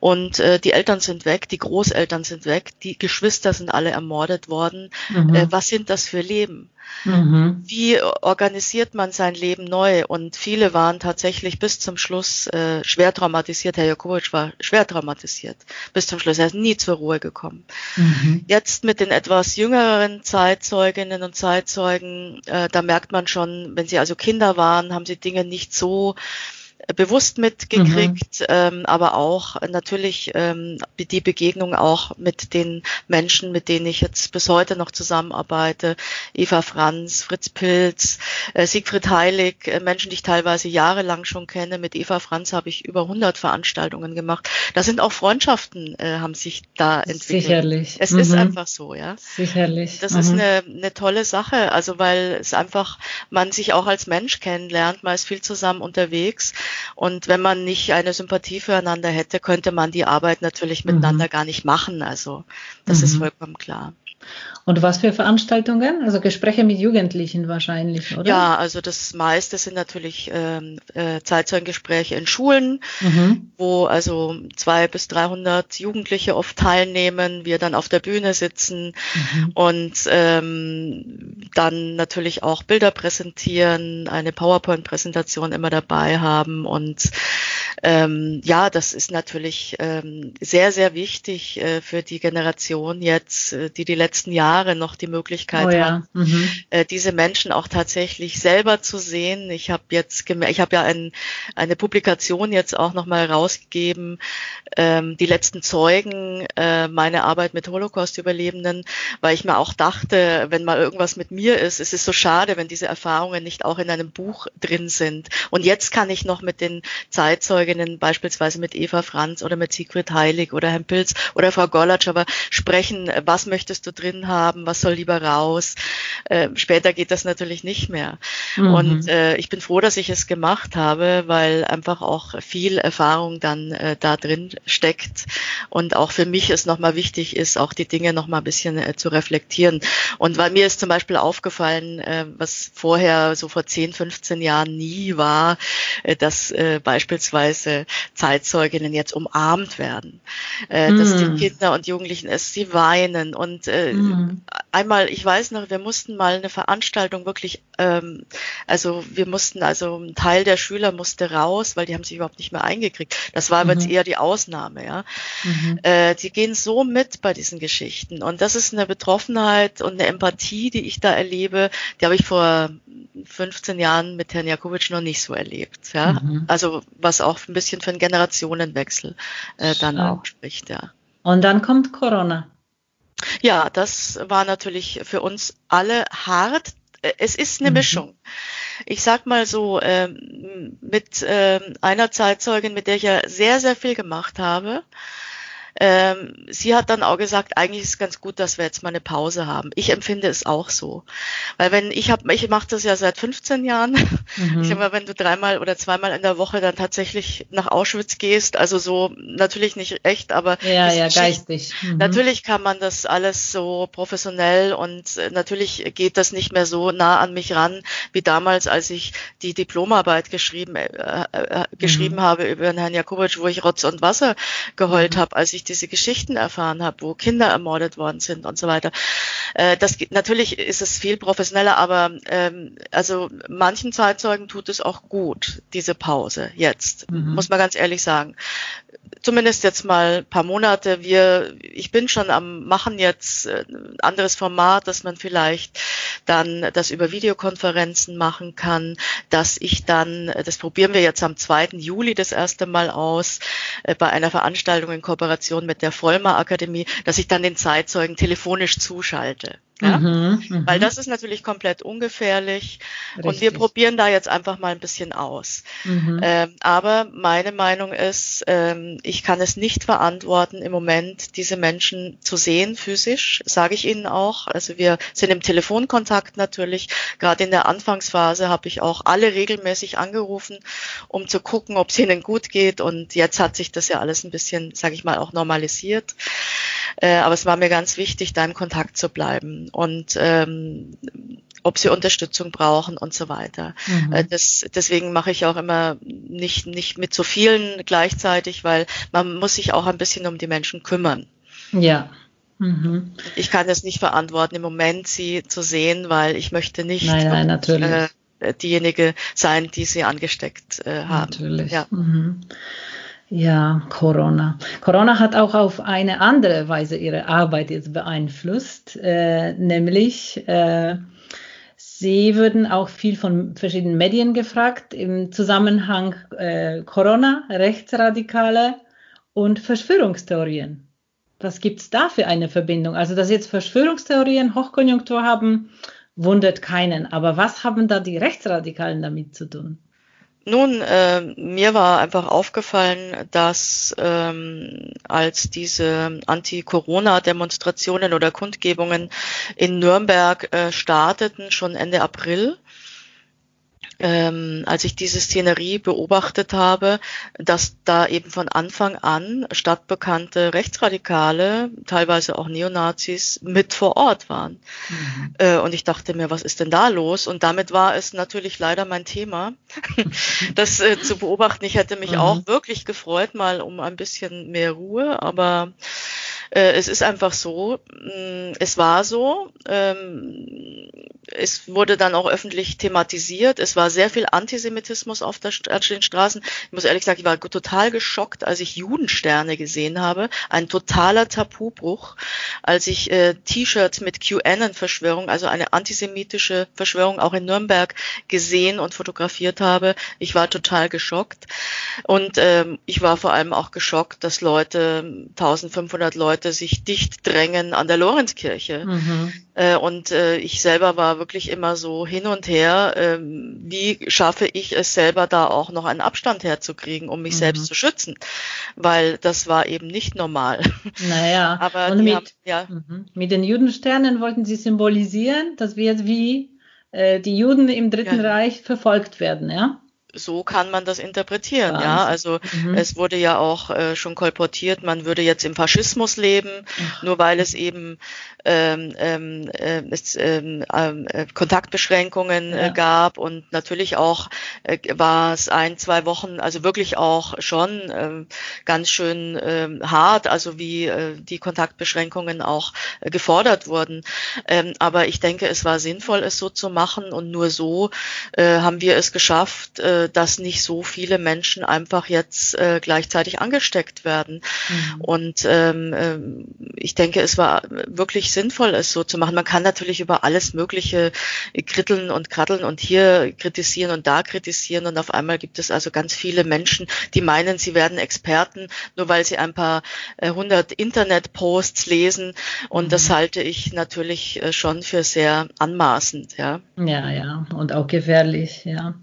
und äh, die Eltern sind weg, die Großeltern sind weg, die Geschwister sind alle ermordet worden. Mhm. Äh, was sind das für Leben? Mhm. Wie organisiert man sein Leben neu? Und viele waren tatsächlich bis zum Schluss äh, schwer traumatisiert. Herr Jakowitsch war schwer traumatisiert bis zum Schluss. Er ist nie zur Ruhe gekommen. Mhm. Jetzt mit den etwas jüngeren Zeitzeuginnen und Zeitzeugen, äh, da merkt man schon, wenn sie also Kinder waren, haben sie Dinge nicht so bewusst mitgekriegt, mhm. ähm, aber auch natürlich ähm, die Begegnung auch mit den Menschen, mit denen ich jetzt bis heute noch zusammenarbeite. Eva Franz, Fritz Pilz, äh, Siegfried Heilig, äh, Menschen, die ich teilweise jahrelang schon kenne. Mit Eva Franz habe ich über 100 Veranstaltungen gemacht. Da sind auch Freundschaften, äh, haben sich da entwickelt. Sicherlich. Es mhm. ist einfach so, ja. Sicherlich. Das mhm. ist eine, eine tolle Sache, also weil es einfach, man sich auch als Mensch kennenlernt, man ist viel zusammen unterwegs und wenn man nicht eine Sympathie füreinander hätte, könnte man die Arbeit natürlich miteinander mhm. gar nicht machen. Also das mhm. ist vollkommen klar. Und was für Veranstaltungen? Also Gespräche mit Jugendlichen wahrscheinlich, oder? Ja, also das meiste sind natürlich ähm, äh, Zeitzeugengespräche in Schulen, mhm. wo also zwei bis 300 Jugendliche oft teilnehmen, wir dann auf der Bühne sitzen mhm. und ähm, dann natürlich auch Bilder präsentieren, eine PowerPoint-Präsentation immer dabei haben und ähm, ja, das ist natürlich ähm, sehr, sehr wichtig äh, für die Generation jetzt, äh, die die letzten Jahre noch die Möglichkeit oh, ja. haben, mhm. äh, diese Menschen auch tatsächlich selber zu sehen. Ich habe jetzt ich habe ja ein, eine Publikation jetzt auch nochmal rausgegeben, ähm, die letzten Zeugen, äh, meine Arbeit mit Holocaust-Überlebenden, weil ich mir auch dachte, wenn mal irgendwas mit mir ist, es ist so schade, wenn diese Erfahrungen nicht auch in einem Buch drin sind. Und jetzt kann ich noch mit den Zeitzeugen Zeitzeuginnen, beispielsweise mit Eva Franz oder mit Sigrid Heilig oder Herrn Pilz oder Frau Gollatsch, aber sprechen, was möchtest du drin haben, was soll lieber raus. Äh, später geht das natürlich nicht mehr. Mhm. Und äh, ich bin froh, dass ich es gemacht habe, weil einfach auch viel Erfahrung dann äh, da drin steckt und auch für mich es nochmal wichtig ist, auch die Dinge nochmal ein bisschen äh, zu reflektieren. Und weil mir ist zum Beispiel aufgefallen, äh, was vorher so vor 10, 15 Jahren nie war, äh, dass äh, beispielsweise diese Zeitzeuginnen jetzt umarmt werden, äh, mm. dass die mm. Kinder und Jugendlichen es, sie weinen und äh, mm. einmal, ich weiß noch, wir mussten mal eine Veranstaltung wirklich, ähm, also wir mussten, also ein Teil der Schüler musste raus, weil die haben sich überhaupt nicht mehr eingekriegt. Das war aber mhm. jetzt eher die Ausnahme, ja. Mhm. Äh, die gehen so mit bei diesen Geschichten und das ist eine Betroffenheit und eine Empathie, die ich da erlebe, die habe ich vor 15 Jahren mit Herrn Jakowitsch noch nicht so erlebt, ja. Mhm. Also was auch ein bisschen für einen Generationenwechsel äh, dann auch spricht, ja. Und dann kommt Corona. Ja, das war natürlich für uns alle hart. Äh, es ist eine mhm. Mischung. Ich sag mal so, ähm, mit ähm, einer Zeitzeugin, mit der ich ja sehr, sehr viel gemacht habe, ähm, sie hat dann auch gesagt, eigentlich ist es ganz gut, dass wir jetzt mal eine Pause haben. Ich empfinde es auch so. Weil wenn ich habe, ich mache das ja seit 15 Jahren. Mhm. Ich sag mal, wenn du dreimal oder zweimal in der Woche dann tatsächlich nach Auschwitz gehst, also so natürlich nicht echt, aber ja, ja, geistig. Mhm. Natürlich kann man das alles so professionell und äh, natürlich geht das nicht mehr so nah an mich ran wie damals, als ich die Diplomarbeit geschrieben äh, äh, äh geschrieben mhm. habe über den Herrn Jakubowitsch, wo ich Rotz und Wasser geheult mhm. habe, als ich diese Geschichten erfahren habe, wo Kinder ermordet worden sind und so weiter. Äh, das natürlich ist es viel professioneller, aber ähm, also manchen Zeitzeugen tut es auch gut, diese Pause jetzt, mhm. muss man ganz ehrlich sagen zumindest jetzt mal ein paar Monate. Wir, ich bin schon am machen jetzt ein äh, anderes Format, dass man vielleicht dann das über Videokonferenzen machen kann, dass ich dann, das probieren wir jetzt am 2. Juli das erste Mal aus, äh, bei einer Veranstaltung in Kooperation mit der Vollmer Akademie, dass ich dann den Zeitzeugen telefonisch zuschalte. Ja? Mhm, mh. Weil das ist natürlich komplett ungefährlich Richtig. und wir probieren da jetzt einfach mal ein bisschen aus. Mhm. Ähm, aber meine Meinung ist, ähm, ich kann es nicht verantworten, im Moment diese Menschen zu sehen physisch, sage ich Ihnen auch. Also wir sind im Telefonkontakt natürlich. Gerade in der Anfangsphase habe ich auch alle regelmäßig angerufen, um zu gucken, ob es ihnen gut geht. Und jetzt hat sich das ja alles ein bisschen, sage ich mal, auch normalisiert. Äh, aber es war mir ganz wichtig, da im Kontakt zu bleiben und ähm, ob sie Unterstützung brauchen und so weiter. Mhm. Äh, das, deswegen mache ich auch immer nicht, nicht mit so vielen gleichzeitig, weil man muss sich auch ein bisschen um die Menschen kümmern. Ja. Mhm. Ich kann es nicht verantworten, im Moment sie zu sehen, weil ich möchte nicht nein, nein, natürlich. Äh, diejenige sein, die sie angesteckt äh, haben. Natürlich. Ja. Mhm. Ja, Corona. Corona hat auch auf eine andere Weise ihre Arbeit jetzt beeinflusst, äh, nämlich äh, Sie würden auch viel von verschiedenen Medien gefragt im Zusammenhang äh, Corona, Rechtsradikale und Verschwörungstheorien. Was gibt es da für eine Verbindung? Also, dass jetzt Verschwörungstheorien Hochkonjunktur haben, wundert keinen. Aber was haben da die Rechtsradikalen damit zu tun? Nun, äh, mir war einfach aufgefallen, dass ähm, als diese Anti-Corona-Demonstrationen oder Kundgebungen in Nürnberg äh, starteten, schon Ende April, ähm, als ich diese Szenerie beobachtet habe, dass da eben von Anfang an stadtbekannte Rechtsradikale, teilweise auch Neonazis, mit vor Ort waren. Mhm. Äh, und ich dachte mir, was ist denn da los? Und damit war es natürlich leider mein Thema, das äh, zu beobachten. Ich hätte mich mhm. auch wirklich gefreut, mal um ein bisschen mehr Ruhe, aber äh, es ist einfach so, mh, mm, es war so, ähm, es wurde dann auch öffentlich thematisiert, es war sehr viel Antisemitismus auf der, den Straßen. Ich muss ehrlich sagen, ich war total geschockt, als ich Judensterne gesehen habe, ein totaler Tabubruch, als ich äh, T-Shirts mit QAnon-Verschwörung, also eine antisemitische Verschwörung auch in Nürnberg gesehen und fotografiert habe. Ich war total geschockt und ähm, ich war vor allem auch geschockt, dass Leute, 1500 Leute, Leute sich dicht drängen an der Lorenzkirche. Mhm. Äh, und äh, ich selber war wirklich immer so hin und her, äh, wie schaffe ich es selber da auch noch einen Abstand herzukriegen, um mich mhm. selbst zu schützen, weil das war eben nicht normal. Naja, aber mit, haben, ja. Mhm. mit den Judensternen wollten sie symbolisieren, dass wir wie äh, die Juden im Dritten ja. Reich verfolgt werden, ja? So kann man das interpretieren, Wahnsinn. ja. Also mhm. es wurde ja auch äh, schon kolportiert, man würde jetzt im Faschismus leben, Ach. nur weil es eben ähm, ähm, äh, es, ähm, äh, Kontaktbeschränkungen äh, ja. gab und natürlich auch äh, war es ein, zwei Wochen, also wirklich auch schon äh, ganz schön äh, hart, also wie äh, die Kontaktbeschränkungen auch äh, gefordert wurden. Ähm, aber ich denke, es war sinnvoll, es so zu machen und nur so äh, haben wir es geschafft, äh, äh, dass nicht so viele Menschen einfach jetzt äh, gleichzeitig angesteckt werden. Mhm. Und ähm, äh, ich denke, es war wirklich sinnvoll, es so zu machen. Man kann natürlich über alles Mögliche kritteln und kratteln und hier kritisieren und da kritisieren. Und auf einmal gibt es also ganz viele Menschen, die meinen, sie werden Experten, nur weil sie ein paar äh, hundert Internet-Posts lesen. Und mhm. das halte ich natürlich äh, schon für sehr anmaßend. Ja, ja, ja. Und auch gefährlich, ja.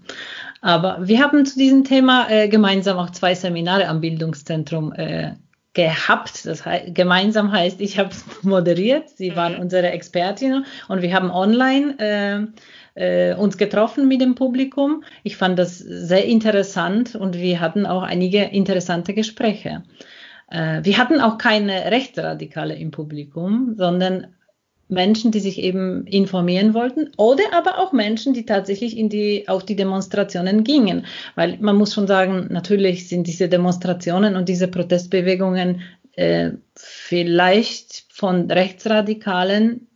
Aber wir haben zu diesem Thema äh, gemeinsam auch zwei Seminare am Bildungszentrum äh, gehabt. Das heißt, gemeinsam heißt, ich habe moderiert, sie waren mhm. unsere Expertinnen und wir haben online äh, äh, uns getroffen mit dem Publikum. Ich fand das sehr interessant und wir hatten auch einige interessante Gespräche. Äh, wir hatten auch keine Rechtsradikale im Publikum, sondern Menschen, die sich eben informieren wollten oder aber auch Menschen, die tatsächlich in die, auf die Demonstrationen gingen. Weil man muss schon sagen, natürlich sind diese Demonstrationen und diese Protestbewegungen äh, vielleicht von Rechtsradikalen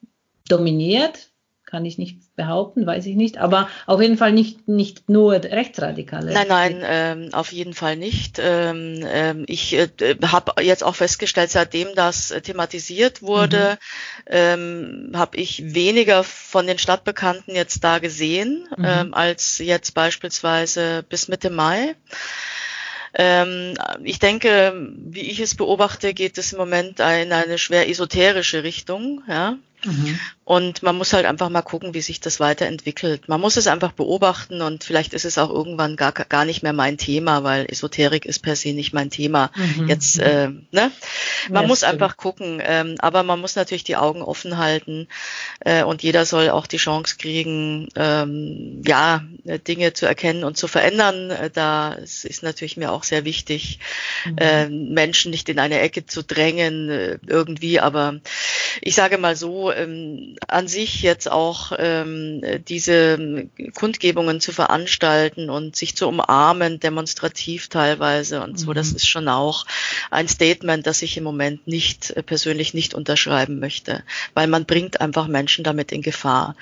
dominiert, kann ich nicht behaupten, weiß ich nicht, aber auf jeden Fall nicht, nicht nur Rechtsradikale. Nein, nein, ähm, auf jeden Fall nicht. Ähm, ähm, ich äh, habe jetzt auch festgestellt, seitdem das äh, thematisiert wurde, mhm. ähm, habe ich weniger von den Stadtbekannten jetzt da gesehen, mhm. ähm, als jetzt beispielsweise bis Mitte Mai. Ähm, ich denke, wie ich es beobachte, geht es im Moment in eine schwer esoterische Richtung. Ja? Mhm. Und man muss halt einfach mal gucken, wie sich das weiterentwickelt. Man muss es einfach beobachten und vielleicht ist es auch irgendwann gar, gar nicht mehr mein Thema, weil Esoterik ist per se nicht mein Thema. Mhm. Jetzt, äh, ne? Man ja, muss stimmt. einfach gucken, ähm, aber man muss natürlich die Augen offen halten äh, und jeder soll auch die Chance kriegen, ähm, ja, Dinge zu erkennen und zu verändern. Äh, da ist natürlich mir auch sehr wichtig, mhm. äh, Menschen nicht in eine Ecke zu drängen äh, irgendwie, aber ich sage mal so, ähm, an sich jetzt auch ähm, diese Kundgebungen zu veranstalten und sich zu umarmen, demonstrativ teilweise und so, mhm. das ist schon auch ein Statement, das ich im Moment nicht äh, persönlich nicht unterschreiben möchte, weil man bringt einfach Menschen damit in Gefahr.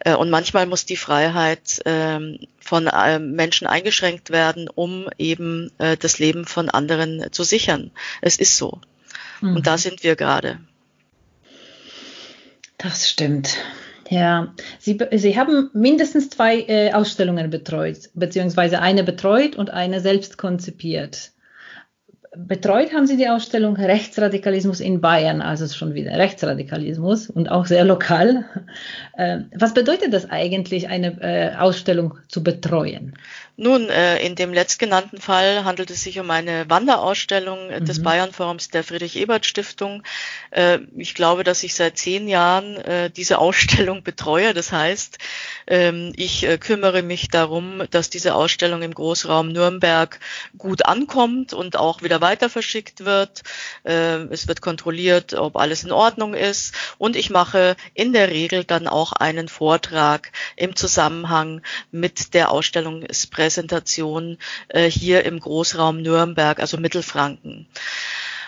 Äh, und manchmal muss die Freiheit ähm, von äh, Menschen eingeschränkt werden, um eben äh, das Leben von anderen zu sichern. Es ist so. Mhm. Und da sind wir gerade. Das stimmt. Ja, Sie, Sie haben mindestens zwei äh, Ausstellungen betreut, beziehungsweise eine betreut und eine selbst konzipiert. Betreut haben Sie die Ausstellung Rechtsradikalismus in Bayern, also schon wieder Rechtsradikalismus und auch sehr lokal. Äh, was bedeutet das eigentlich, eine äh, Ausstellung zu betreuen? Nun, äh, in dem letztgenannten Fall handelt es sich um eine Wanderausstellung mhm. des Bayernforums der Friedrich-Ebert-Stiftung. Äh, ich glaube, dass ich seit zehn Jahren äh, diese Ausstellung betreue. Das heißt, Ähm, ich äh, kümmere mich darum, dass diese Ausstellung im Großraum Nürnberg gut ankommt und auch wieder weiter verschickt wird. Ähm, es wird kontrolliert, ob alles in Ordnung ist. Und ich mache in der Regel dann auch einen Vortrag im Zusammenhang mit der Ausstellungspräsentation äh, hier im Großraum Nürnberg, also Mittelfranken.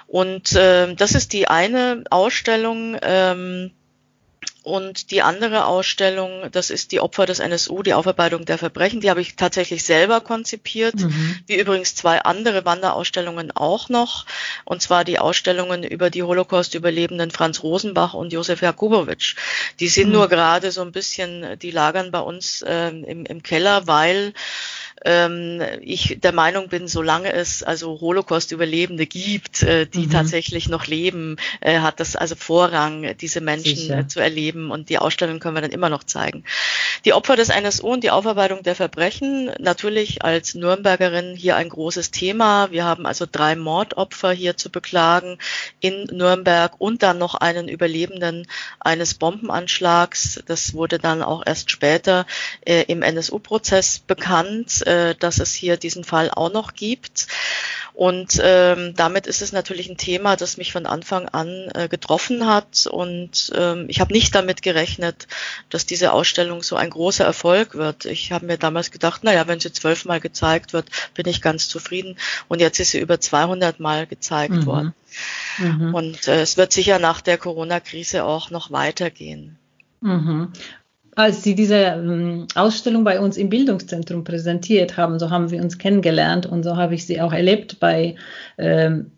Und äh, das ist die eine Ausstellung. Ähm, und die andere Ausstellung, das ist die Opfer des NSU, die Aufarbeitung der Verbrechen, die habe ich tatsächlich selber konzipiert, mhm. wie übrigens zwei andere Wanderausstellungen auch noch, und zwar die Ausstellungen über die Holocaust-Überlebenden Franz Rosenbach und Josef Jakubowitsch. Die sind mhm. nur gerade so ein bisschen, die lagern bei uns äh, im, im Keller, weil ähm, ich der Meinung bin, solange es also Holocaust-Überlebende gibt, äh, die mhm. tatsächlich noch leben, äh, hat das also Vorrang, diese Menschen äh, zu erleben und die Ausstellung können wir dann immer noch zeigen. Die Opfer des NSU und die Aufarbeitung der Verbrechen, natürlich als Nürnbergerin hier ein großes Thema. Wir haben also drei Mordopfer hier zu beklagen in Nürnberg und dann noch einen Überlebenden eines Bombenanschlags. Das wurde dann auch erst später äh, im NSU-Prozess bekannt äh, dass es hier diesen Fall auch noch gibt. Und ähm, damit ist es natürlich ein Thema, das mich von Anfang an äh, getroffen hat. Und ähm, ich habe nicht damit gerechnet, dass diese Ausstellung so ein großer Erfolg wird. Ich habe mir damals gedacht, naja, wenn sie zwölfmal gezeigt wird, bin ich ganz zufrieden. Und jetzt ist sie über 200 Mal gezeigt mhm. worden. Mhm. Und äh, es wird sicher nach der Corona-Krise auch noch weitergehen. Mhm als Sie diese ähm, Ausstellung bei uns im Bildungszentrum präsentiert haben, so haben wir uns kennengelernt und so habe ich sie auch erlebt bei ähm,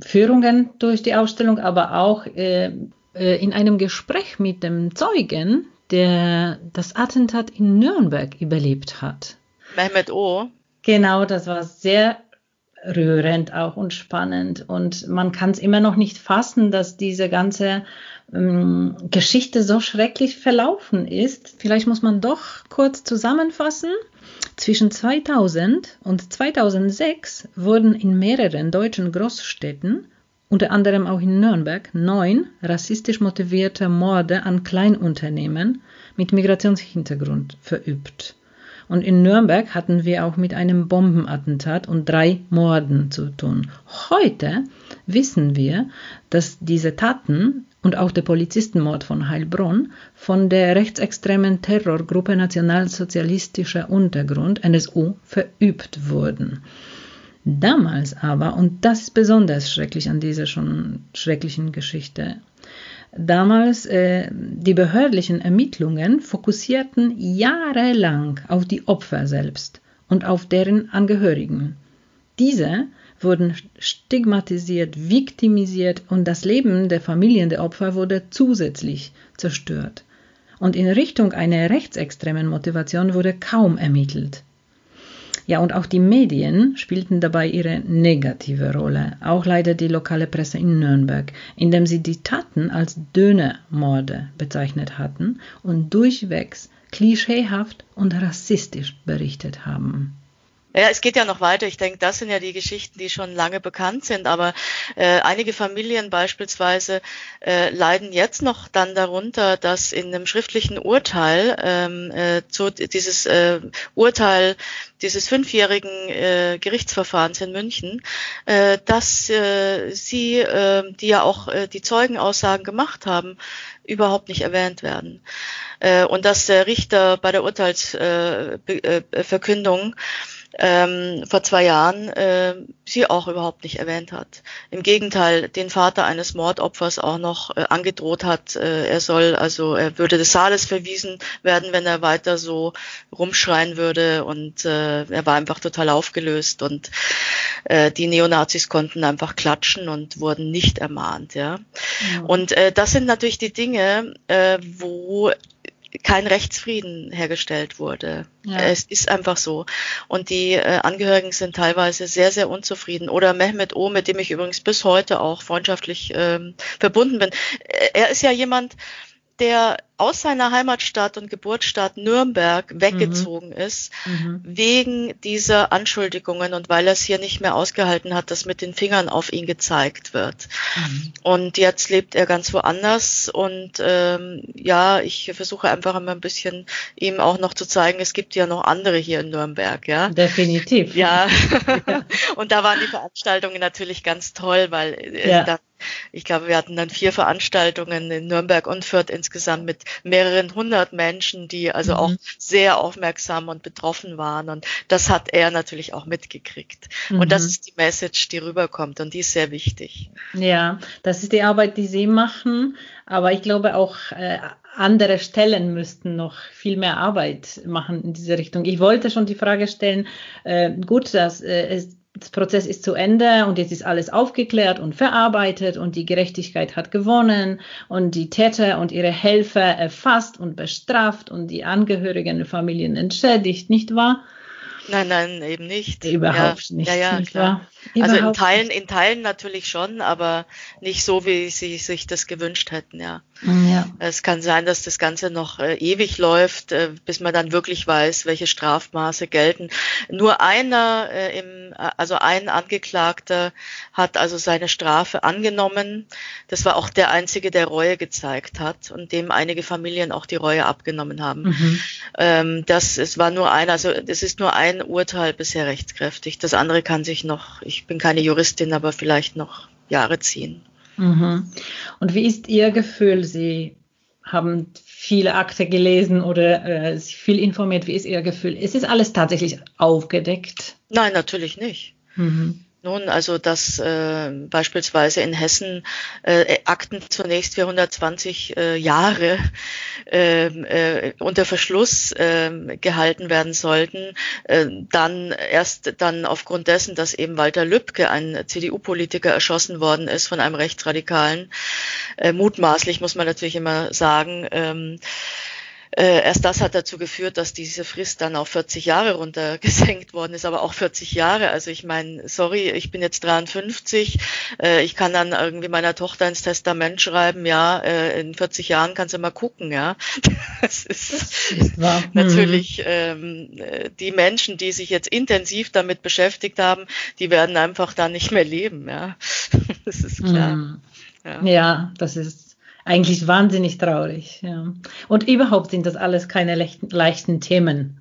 Führungen durch die Ausstellung, aber auch äh, äh, in einem Gespräch mit dem Zeugen, der das Attentat in Nürnberg überlebt hat. Mehmet O. Genau, das war sehr rührend auch und spannend. Und man kann es immer noch nicht fassen, dass diese ganze ähm, Geschichte so schrecklich verlaufen ist. Vielleicht muss man doch kurz zusammenfassen. Zwischen 2000 und 2006 wurden in mehreren deutschen Großstädten, unter anderem auch in Nürnberg, neun rassistisch motivierte Morde an Kleinunternehmen mit Migrationshintergrund verübt. Und in Nürnberg hatten wir auch mit einem Bombenattentat und drei Morden zu tun. Heute wissen wir, dass diese Taten und auch der Polizistenmord von Heilbronn von der rechtsextremen Terrorgruppe Nationalsozialistischer Untergrund NSU verübt wurden. Damals aber, und das ist besonders schrecklich an dieser schon schrecklichen Geschichte, damals äh, die behördlichen Ermittlungen fokussierten jahrelang auf die Opfer selbst und auf deren Angehörigen. Diese wurden stigmatisiert, viktimisiert und das Leben der Familien der Opfer wurde zusätzlich zerstört. Und in Richtung einer rechtsextremen Motivation wurde kaum ermittelt. Ja, und auch die Medien spielten dabei ihre negative Rolle, auch leider die lokale Presse in Nürnberg, indem sie die Taten als Dönermorde bezeichnet hatten und durchwegs klischeehaft und rassistisch berichtet haben. Ja, es geht ja noch weiter. Ich denke, das sind ja die Geschichten, die schon lange bekannt sind. Aber äh, einige Familien beispielsweise äh, leiden jetzt noch dann darunter, dass in einem schriftlichen Urteil ähm, äh, zu dieses äh, Urteil dieses fünfjährigen äh, Gerichtsverfahrens in München, äh, dass äh, sie, äh, die ja auch äh, die Zeugenaussagen gemacht haben, überhaupt nicht erwähnt werden. Äh, und dass der Richter bei der Urteilsverkündung äh, ähm, vor zwei Jahren äh, sie auch überhaupt nicht erwähnt hat. Im Gegenteil, den Vater eines Mordopfers auch noch äh, angedroht hat, äh, er soll, also er würde des Saales verwiesen werden, wenn er weiter so rumschreien würde und äh, er war einfach total aufgelöst und äh, die Neonazis konnten einfach klatschen und wurden nicht ermahnt, ja. ja. Und äh, das sind natürlich die Dinge, äh, wo kein Rechtsfrieden hergestellt wurde. Ja. Es ist einfach so. Und die äh, Angehörigen sind teilweise sehr, sehr unzufrieden. Oder Mehmet O, mit dem ich übrigens bis heute auch freundschaftlich ähm, verbunden bin. Er ist ja jemand, der aus seiner Heimatstadt und Geburtsstadt Nürnberg weggezogen mhm. ist, mhm. wegen dieser Anschuldigungen und weil er es hier nicht mehr ausgehalten hat, dass mit den Fingern auf ihn gezeigt wird. Mhm. Und jetzt lebt er ganz woanders und ähm, ja, ich versuche einfach immer ein bisschen ihm auch noch zu zeigen, es gibt ja noch andere hier in Nürnberg, ja. Definitiv. Ja. ja. und da waren die Veranstaltungen natürlich ganz toll, weil äh, ja. da ich glaube, wir hatten dann vier Veranstaltungen in Nürnberg und Fürth insgesamt mit mehreren hundert Menschen, die also mhm. auch sehr aufmerksam und betroffen waren. Und das hat er natürlich auch mitgekriegt. Mhm. Und das mhm. ist die Message, die rüberkommt und die ist sehr wichtig. Ja, das ist die Arbeit, die Sie machen. Aber ich glaube auch, äh, andere Stellen müssten noch viel mehr Arbeit machen in diese Richtung. Ich wollte schon die Frage stellen, äh, gut, dass äh, es das Prozess ist zu Ende und jetzt ist alles aufgeklärt und verarbeitet und die Gerechtigkeit hat gewonnen und die Täter und ihre Helfer erfasst und bestraft und die Angehörigen der Familien entschädigt, nicht wahr? Nein, nein, eben nicht. Überhaupt ja, nicht. Ja, ja, nicht klar. Wahr? Also in Teilen, in Teilen natürlich schon, aber nicht so, wie sie sich das gewünscht hätten, ja. Ja. Es kann sein, dass das Ganze noch äh, ewig läuft, äh, bis man dann wirklich weiß, welche Strafmaße gelten. Nur einer äh, im, also ein Angeklagter hat also seine Strafe angenommen. Das war auch der einzige, der Reue gezeigt hat und dem einige Familien auch die Reue abgenommen haben. Mhm. Ähm, das, es war nur einer, also es ist nur ein Urteil bisher rechtskräftig. Das andere kann sich noch, ich bin keine Juristin, aber vielleicht noch Jahre ziehen. Mhm. Und wie ist Ihr Gefühl? Sie haben viele Akte gelesen oder äh, sich viel informiert. Wie ist Ihr Gefühl? Ist es alles tatsächlich aufgedeckt? Nein, natürlich nicht. Mhm. Nun, also dass äh, beispielsweise in Hessen äh, Akten zunächst für 120 äh, Jahre äh, äh, unter Verschluss äh, gehalten werden sollten, äh, dann erst dann aufgrund dessen, dass eben Walter Lübcke, ein CDU-Politiker, erschossen worden ist von einem Rechtsradikalen, äh, mutmaßlich muss man natürlich immer sagen, ähm, äh, erst das hat dazu geführt, dass diese Frist dann auf 40 Jahre runtergesenkt worden ist, aber auch 40 Jahre. Also ich meine, sorry, ich bin jetzt 53, äh, ich kann dann irgendwie meiner Tochter ins Testament schreiben, ja, äh, in 40 Jahren kannst du mal gucken, ja. Das ist, ist mhm. natürlich ähm, die Menschen, die sich jetzt intensiv damit beschäftigt haben, die werden einfach da nicht mehr leben, ja. Das ist klar. Mhm. Ja. ja, das ist eigentlich wahnsinnig traurig. Ja. Und überhaupt sind das alles keine leichten, leichten Themen,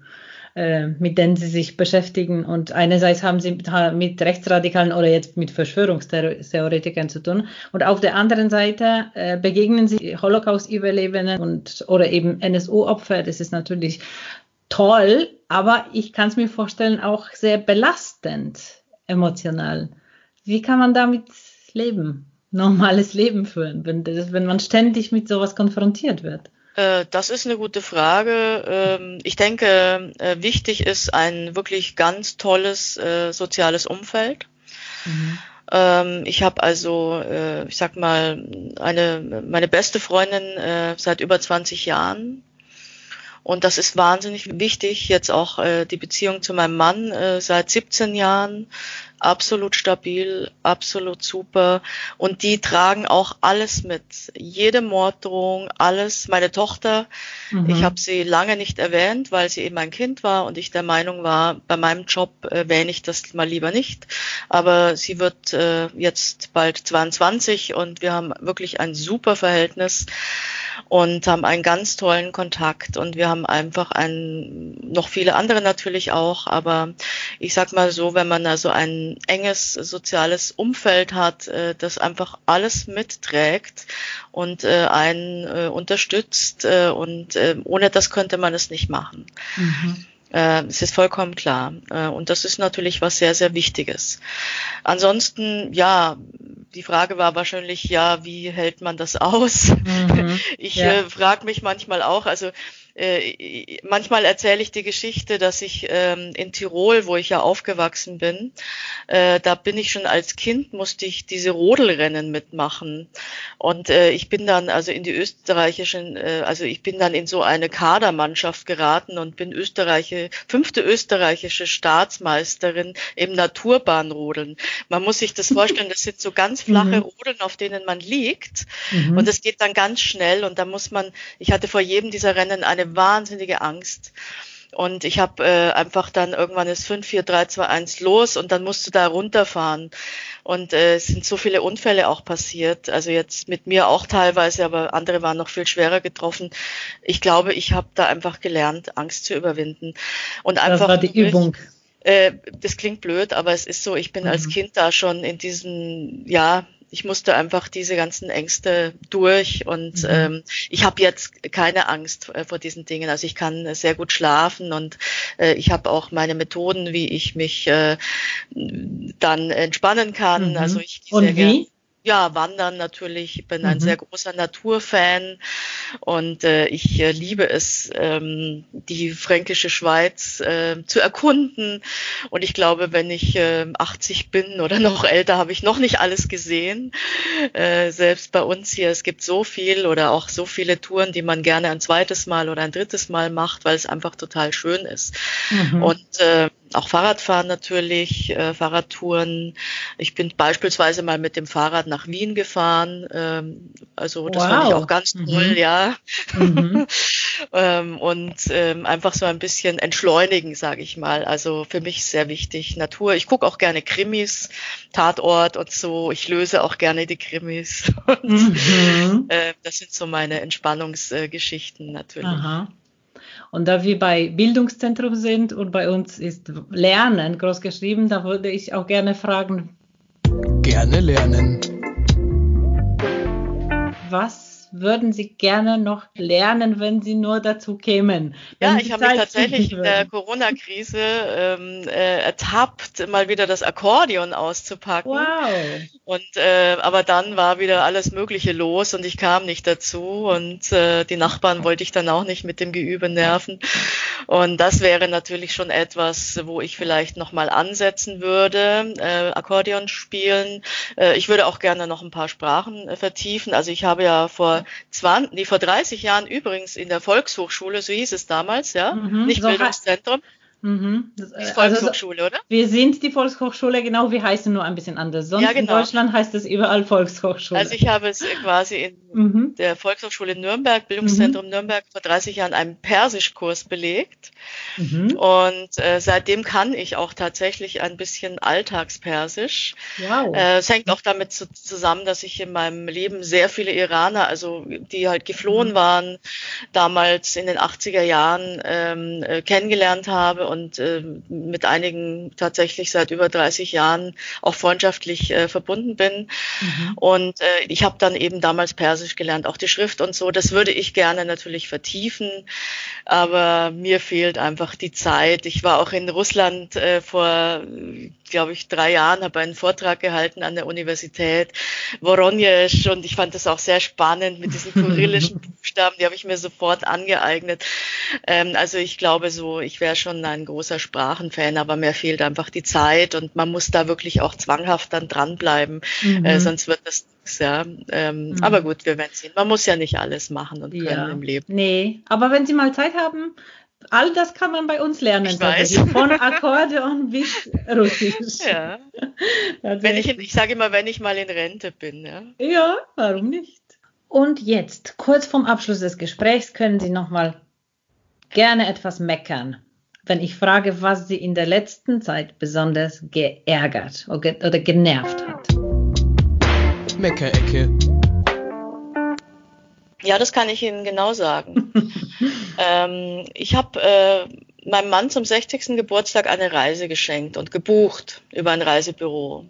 äh, mit denen sie sich beschäftigen. Und einerseits haben sie mit Rechtsradikalen oder jetzt mit Verschwörungstheoretikern zu tun. Und auf der anderen Seite äh, begegnen sie Holocaust-Überlebenden oder eben NSU-Opfer. Das ist natürlich toll, aber ich kann es mir vorstellen, auch sehr belastend emotional. Wie kann man damit leben? Normales Leben führen, wenn, wenn man ständig mit sowas konfrontiert wird? Äh, das ist eine gute Frage. Ähm, ich denke, äh, wichtig ist ein wirklich ganz tolles äh, soziales Umfeld. Mhm. Ähm, ich habe also, ich sag mal, eine meine beste Freundin seit über 20 Jahren. Und das ist wahnsinnig wichtig. Jetzt auch die Beziehung zu meinem Mann seit 17 Jahren absolut stabil, absolut super. Und die tragen auch alles mit. Jede Morddrohung, alles. Meine Tochter, mhm. ich habe sie lange nicht erwähnt, weil sie eben ein Kind war und ich der Meinung war, bei meinem Job erwähne ich das mal lieber nicht. Aber sie wird äh, jetzt bald 22 und wir haben wirklich ein super Verhältnis und haben einen ganz tollen Kontakt und wir haben einfach ein, noch viele andere natürlich auch, aber ich sag mal so, wenn man also ein enges soziales Umfeld hat, äh, das einfach alles mitträgt und äh, einen äh, unterstützt und ohne das könnte man es nicht machen. Mhm. Es ist vollkommen klar. Und das ist natürlich was sehr, sehr Wichtiges. Ansonsten, ja, die Frage war wahrscheinlich, ja, wie hält man das aus? Mhm, ich ja. äh, frage mich manchmal auch, also äh, manchmal erzähle ich die Geschichte, dass ich ähm, in Tirol, wo ich ja aufgewachsen bin, äh, da bin ich schon als Kind, musste ich diese Rodelrennen mitmachen. Und äh, ich bin dann also in die österreichischen, äh, also ich bin dann in so eine Kadermannschaft geraten und bin Österreiche, fünfte österreichische Staatsmeisterin im Naturbahnrodeln. Man muss sich das vorstellen, das sind so ganz flache mhm. Rodeln, auf denen man liegt. Mhm. Und es geht dann ganz schnell und da muss man, ich hatte vor jedem dieser Rennen eine wahnsinnige Angst. Und ich habe äh, einfach dann irgendwann ist 5, 4, 3, 2, 1 los und dann musst du da runterfahren. Und äh, es sind so viele Unfälle auch passiert. Also jetzt mit mir auch teilweise, aber andere waren noch viel schwerer getroffen. Ich glaube, ich habe da einfach gelernt, Angst zu überwinden. Und einfach das war die Übung. Äh, das klingt blöd, aber es ist so, ich bin mhm. als Kind da schon in diesem, ja, ich musste einfach diese ganzen Ängste durch und mhm. ähm, ich habe jetzt keine Angst äh, vor diesen Dingen. Also ich kann sehr gut schlafen und äh, ich habe auch meine Methoden, wie ich mich äh, dann entspannen kann. Mhm. Also ich und wie? Gern, ja, Wandern natürlich. Ich bin mhm. ein sehr großer Naturfan und äh, ich äh, liebe es, ähm, die fränkische Schweiz äh, zu erkunden. Und ich glaube, wenn ich äh, 80 bin oder noch älter, habe ich noch nicht alles gesehen. Äh, selbst bei uns hier, es gibt so viel oder auch so viele Touren, die man gerne ein zweites Mal oder ein drittes Mal macht, weil es einfach total schön ist. Mhm. Und äh, auch Fahrradfahren natürlich, äh, Fahrradtouren. Ich bin beispielsweise mal mit dem Fahrrad nach Wien gefahren. Ähm, also das wow. fand ich auch ganz mhm. toll, mhm. ja. Mhm. ähm, und ähm, einfach so ein bisschen entschleunigen, sage ich mal. Also für mich sehr wichtig Natur. Ich gucke auch gerne Krimis, Tatort und so. Ich löse auch gerne die Krimis. Und, mhm. äh, das sind so meine Entspannungsgeschichten natürlich. Aha. Und da wir bei Bildungszentrum sind und bei uns ist Lernen groß geschrieben, da würde ich auch gerne fragen. Gerne lernen. Was würden Sie gerne noch lernen, wenn Sie nur dazu kämen? Ja, ich habe mich tatsächlich in der Corona-Krise ähm, äh, ertappt, mal wieder das Akkordeon auszupacken. Wow. Und äh, aber dann war wieder alles Mögliche los und ich kam nicht dazu und äh, die Nachbarn wollte ich dann auch nicht mit dem Geübe nerven. Und das wäre natürlich schon etwas, wo ich vielleicht noch mal ansetzen würde, äh, Akkordeon spielen. Äh, ich würde auch gerne noch ein paar Sprachen äh, vertiefen. Also ich habe ja vor 20, nee, vor 30 Jahren übrigens in der Volkshochschule, so hieß es damals, ja, mhm, nicht so Bildungszentrum, Mhm. Das, die Volkshochschule, also, oder? Wir sind die Volkshochschule, genau, wir heißen nur ein bisschen anders. Sonst ja, genau. in Deutschland heißt es überall Volkshochschule. Also ich habe es quasi in mhm. der Volkshochschule Nürnberg, Bildungszentrum mhm. Nürnberg, vor 30 Jahren einen Persischkurs belegt. Mhm. Und äh, seitdem kann ich auch tatsächlich ein bisschen Alltagspersisch. Wow. Äh, es hängt auch damit zu, zusammen, dass ich in meinem Leben sehr viele Iraner, also die halt geflohen mhm. waren, damals in den 80er Jahren ähm, äh, kennengelernt habe und äh, mit einigen tatsächlich seit über 30 Jahren auch freundschaftlich äh, verbunden bin. Mhm. Und äh, ich habe dann eben damals Persisch gelernt, auch die Schrift und so. Das würde ich gerne natürlich vertiefen, aber mir fehlt einfach die Zeit. Ich war auch in Russland äh, vor, glaube ich, drei Jahren, habe einen Vortrag gehalten an der Universität Voronezh und ich fand das auch sehr spannend mit diesen kyrillischen Buchstaben, die habe ich mir sofort angeeignet. Ähm, also ich glaube so, ich wäre schon ein großer Sprachenfan, aber mir fehlt einfach die Zeit und man muss da wirklich auch zwanghaft dann dranbleiben, mhm. äh, sonst wird das nichts, ja. Ähm, mhm. Aber gut, wir werden sehen. Man muss ja nicht alles machen und können ja. im Leben. Nee, aber wenn Sie mal Zeit haben, all das kann man bei uns lernen. Ich weiß. Von Akkordeon bis Russisch. Ja. wenn ich, ich sage immer, wenn ich mal in Rente bin. Ja, ja warum nicht? Und jetzt, kurz vorm Abschluss des Gesprächs, können Sie noch mal gerne etwas meckern wenn ich frage, was Sie in der letzten Zeit besonders geärgert oder genervt hat? Meckerecke. Ja, das kann ich Ihnen genau sagen. ähm, ich habe äh, meinem Mann zum 60. Geburtstag eine Reise geschenkt und gebucht über ein Reisebüro.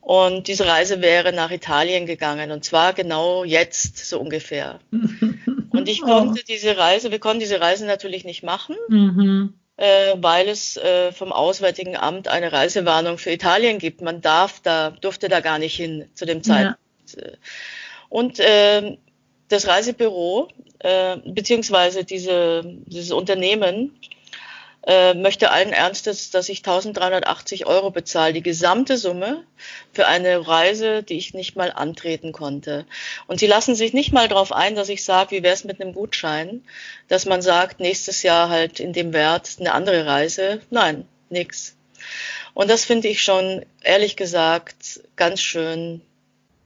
Und diese Reise wäre nach Italien gegangen und zwar genau jetzt so ungefähr. Und ich konnte diese Reise, wir konnten diese Reise natürlich nicht machen, mhm. äh, weil es äh, vom Auswärtigen Amt eine Reisewarnung für Italien gibt. Man darf da, durfte da gar nicht hin zu dem Zeitpunkt. Ja. Und äh, das Reisebüro äh, beziehungsweise diese, dieses Unternehmen äh, möchte allen Ernstes, dass ich 1380 Euro bezahle, die gesamte Summe für eine Reise, die ich nicht mal antreten konnte. Und sie lassen sich nicht mal darauf ein, dass ich sage, wie wäre es mit einem Gutschein, dass man sagt, nächstes Jahr halt in dem Wert eine andere Reise. Nein, nix. Und das finde ich schon, ehrlich gesagt, ganz schön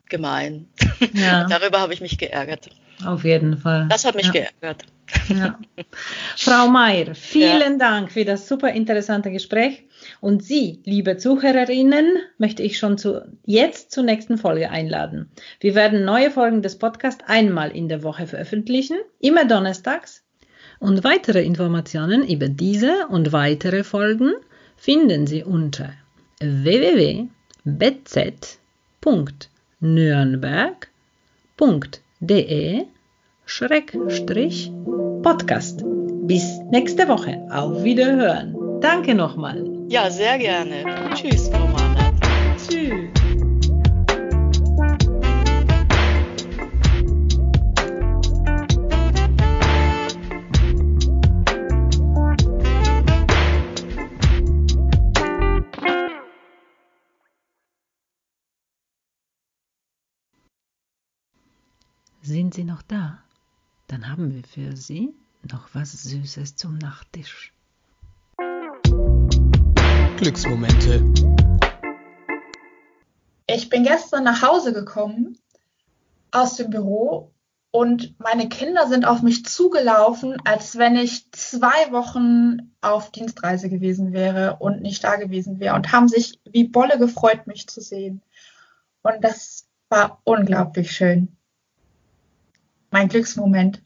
gemein. Ja. Darüber habe ich mich geärgert. Auf jeden Fall. Das hat mich ja. geärgert. Ja. Frau Mayer, vielen ja. Dank für das super interessante Gespräch. Und Sie, liebe Zuhörerinnen, möchte ich schon zu, jetzt zur nächsten Folge einladen. Wir werden neue Folgen des Podcasts einmal in der Woche veröffentlichen, immer donnerstags. Und weitere Informationen über diese und weitere Folgen finden Sie unter www.bz.nürnberg.de Schrägstrich Podcast. Bis nächste Woche. Auf Wiederhören. Danke nochmal. Ja, sehr gerne. Tschüss, Frau. Tschüss. Sind Sie noch da? Dann haben wir für Sie noch was Süßes zum Nachtisch. Glücksmomente. Ich bin gestern nach Hause gekommen aus dem Büro und meine Kinder sind auf mich zugelaufen, als wenn ich zwei Wochen auf Dienstreise gewesen wäre und nicht da gewesen wäre und haben sich wie Bolle gefreut, mich zu sehen. Und das war unglaublich schön mein Glücksmoment.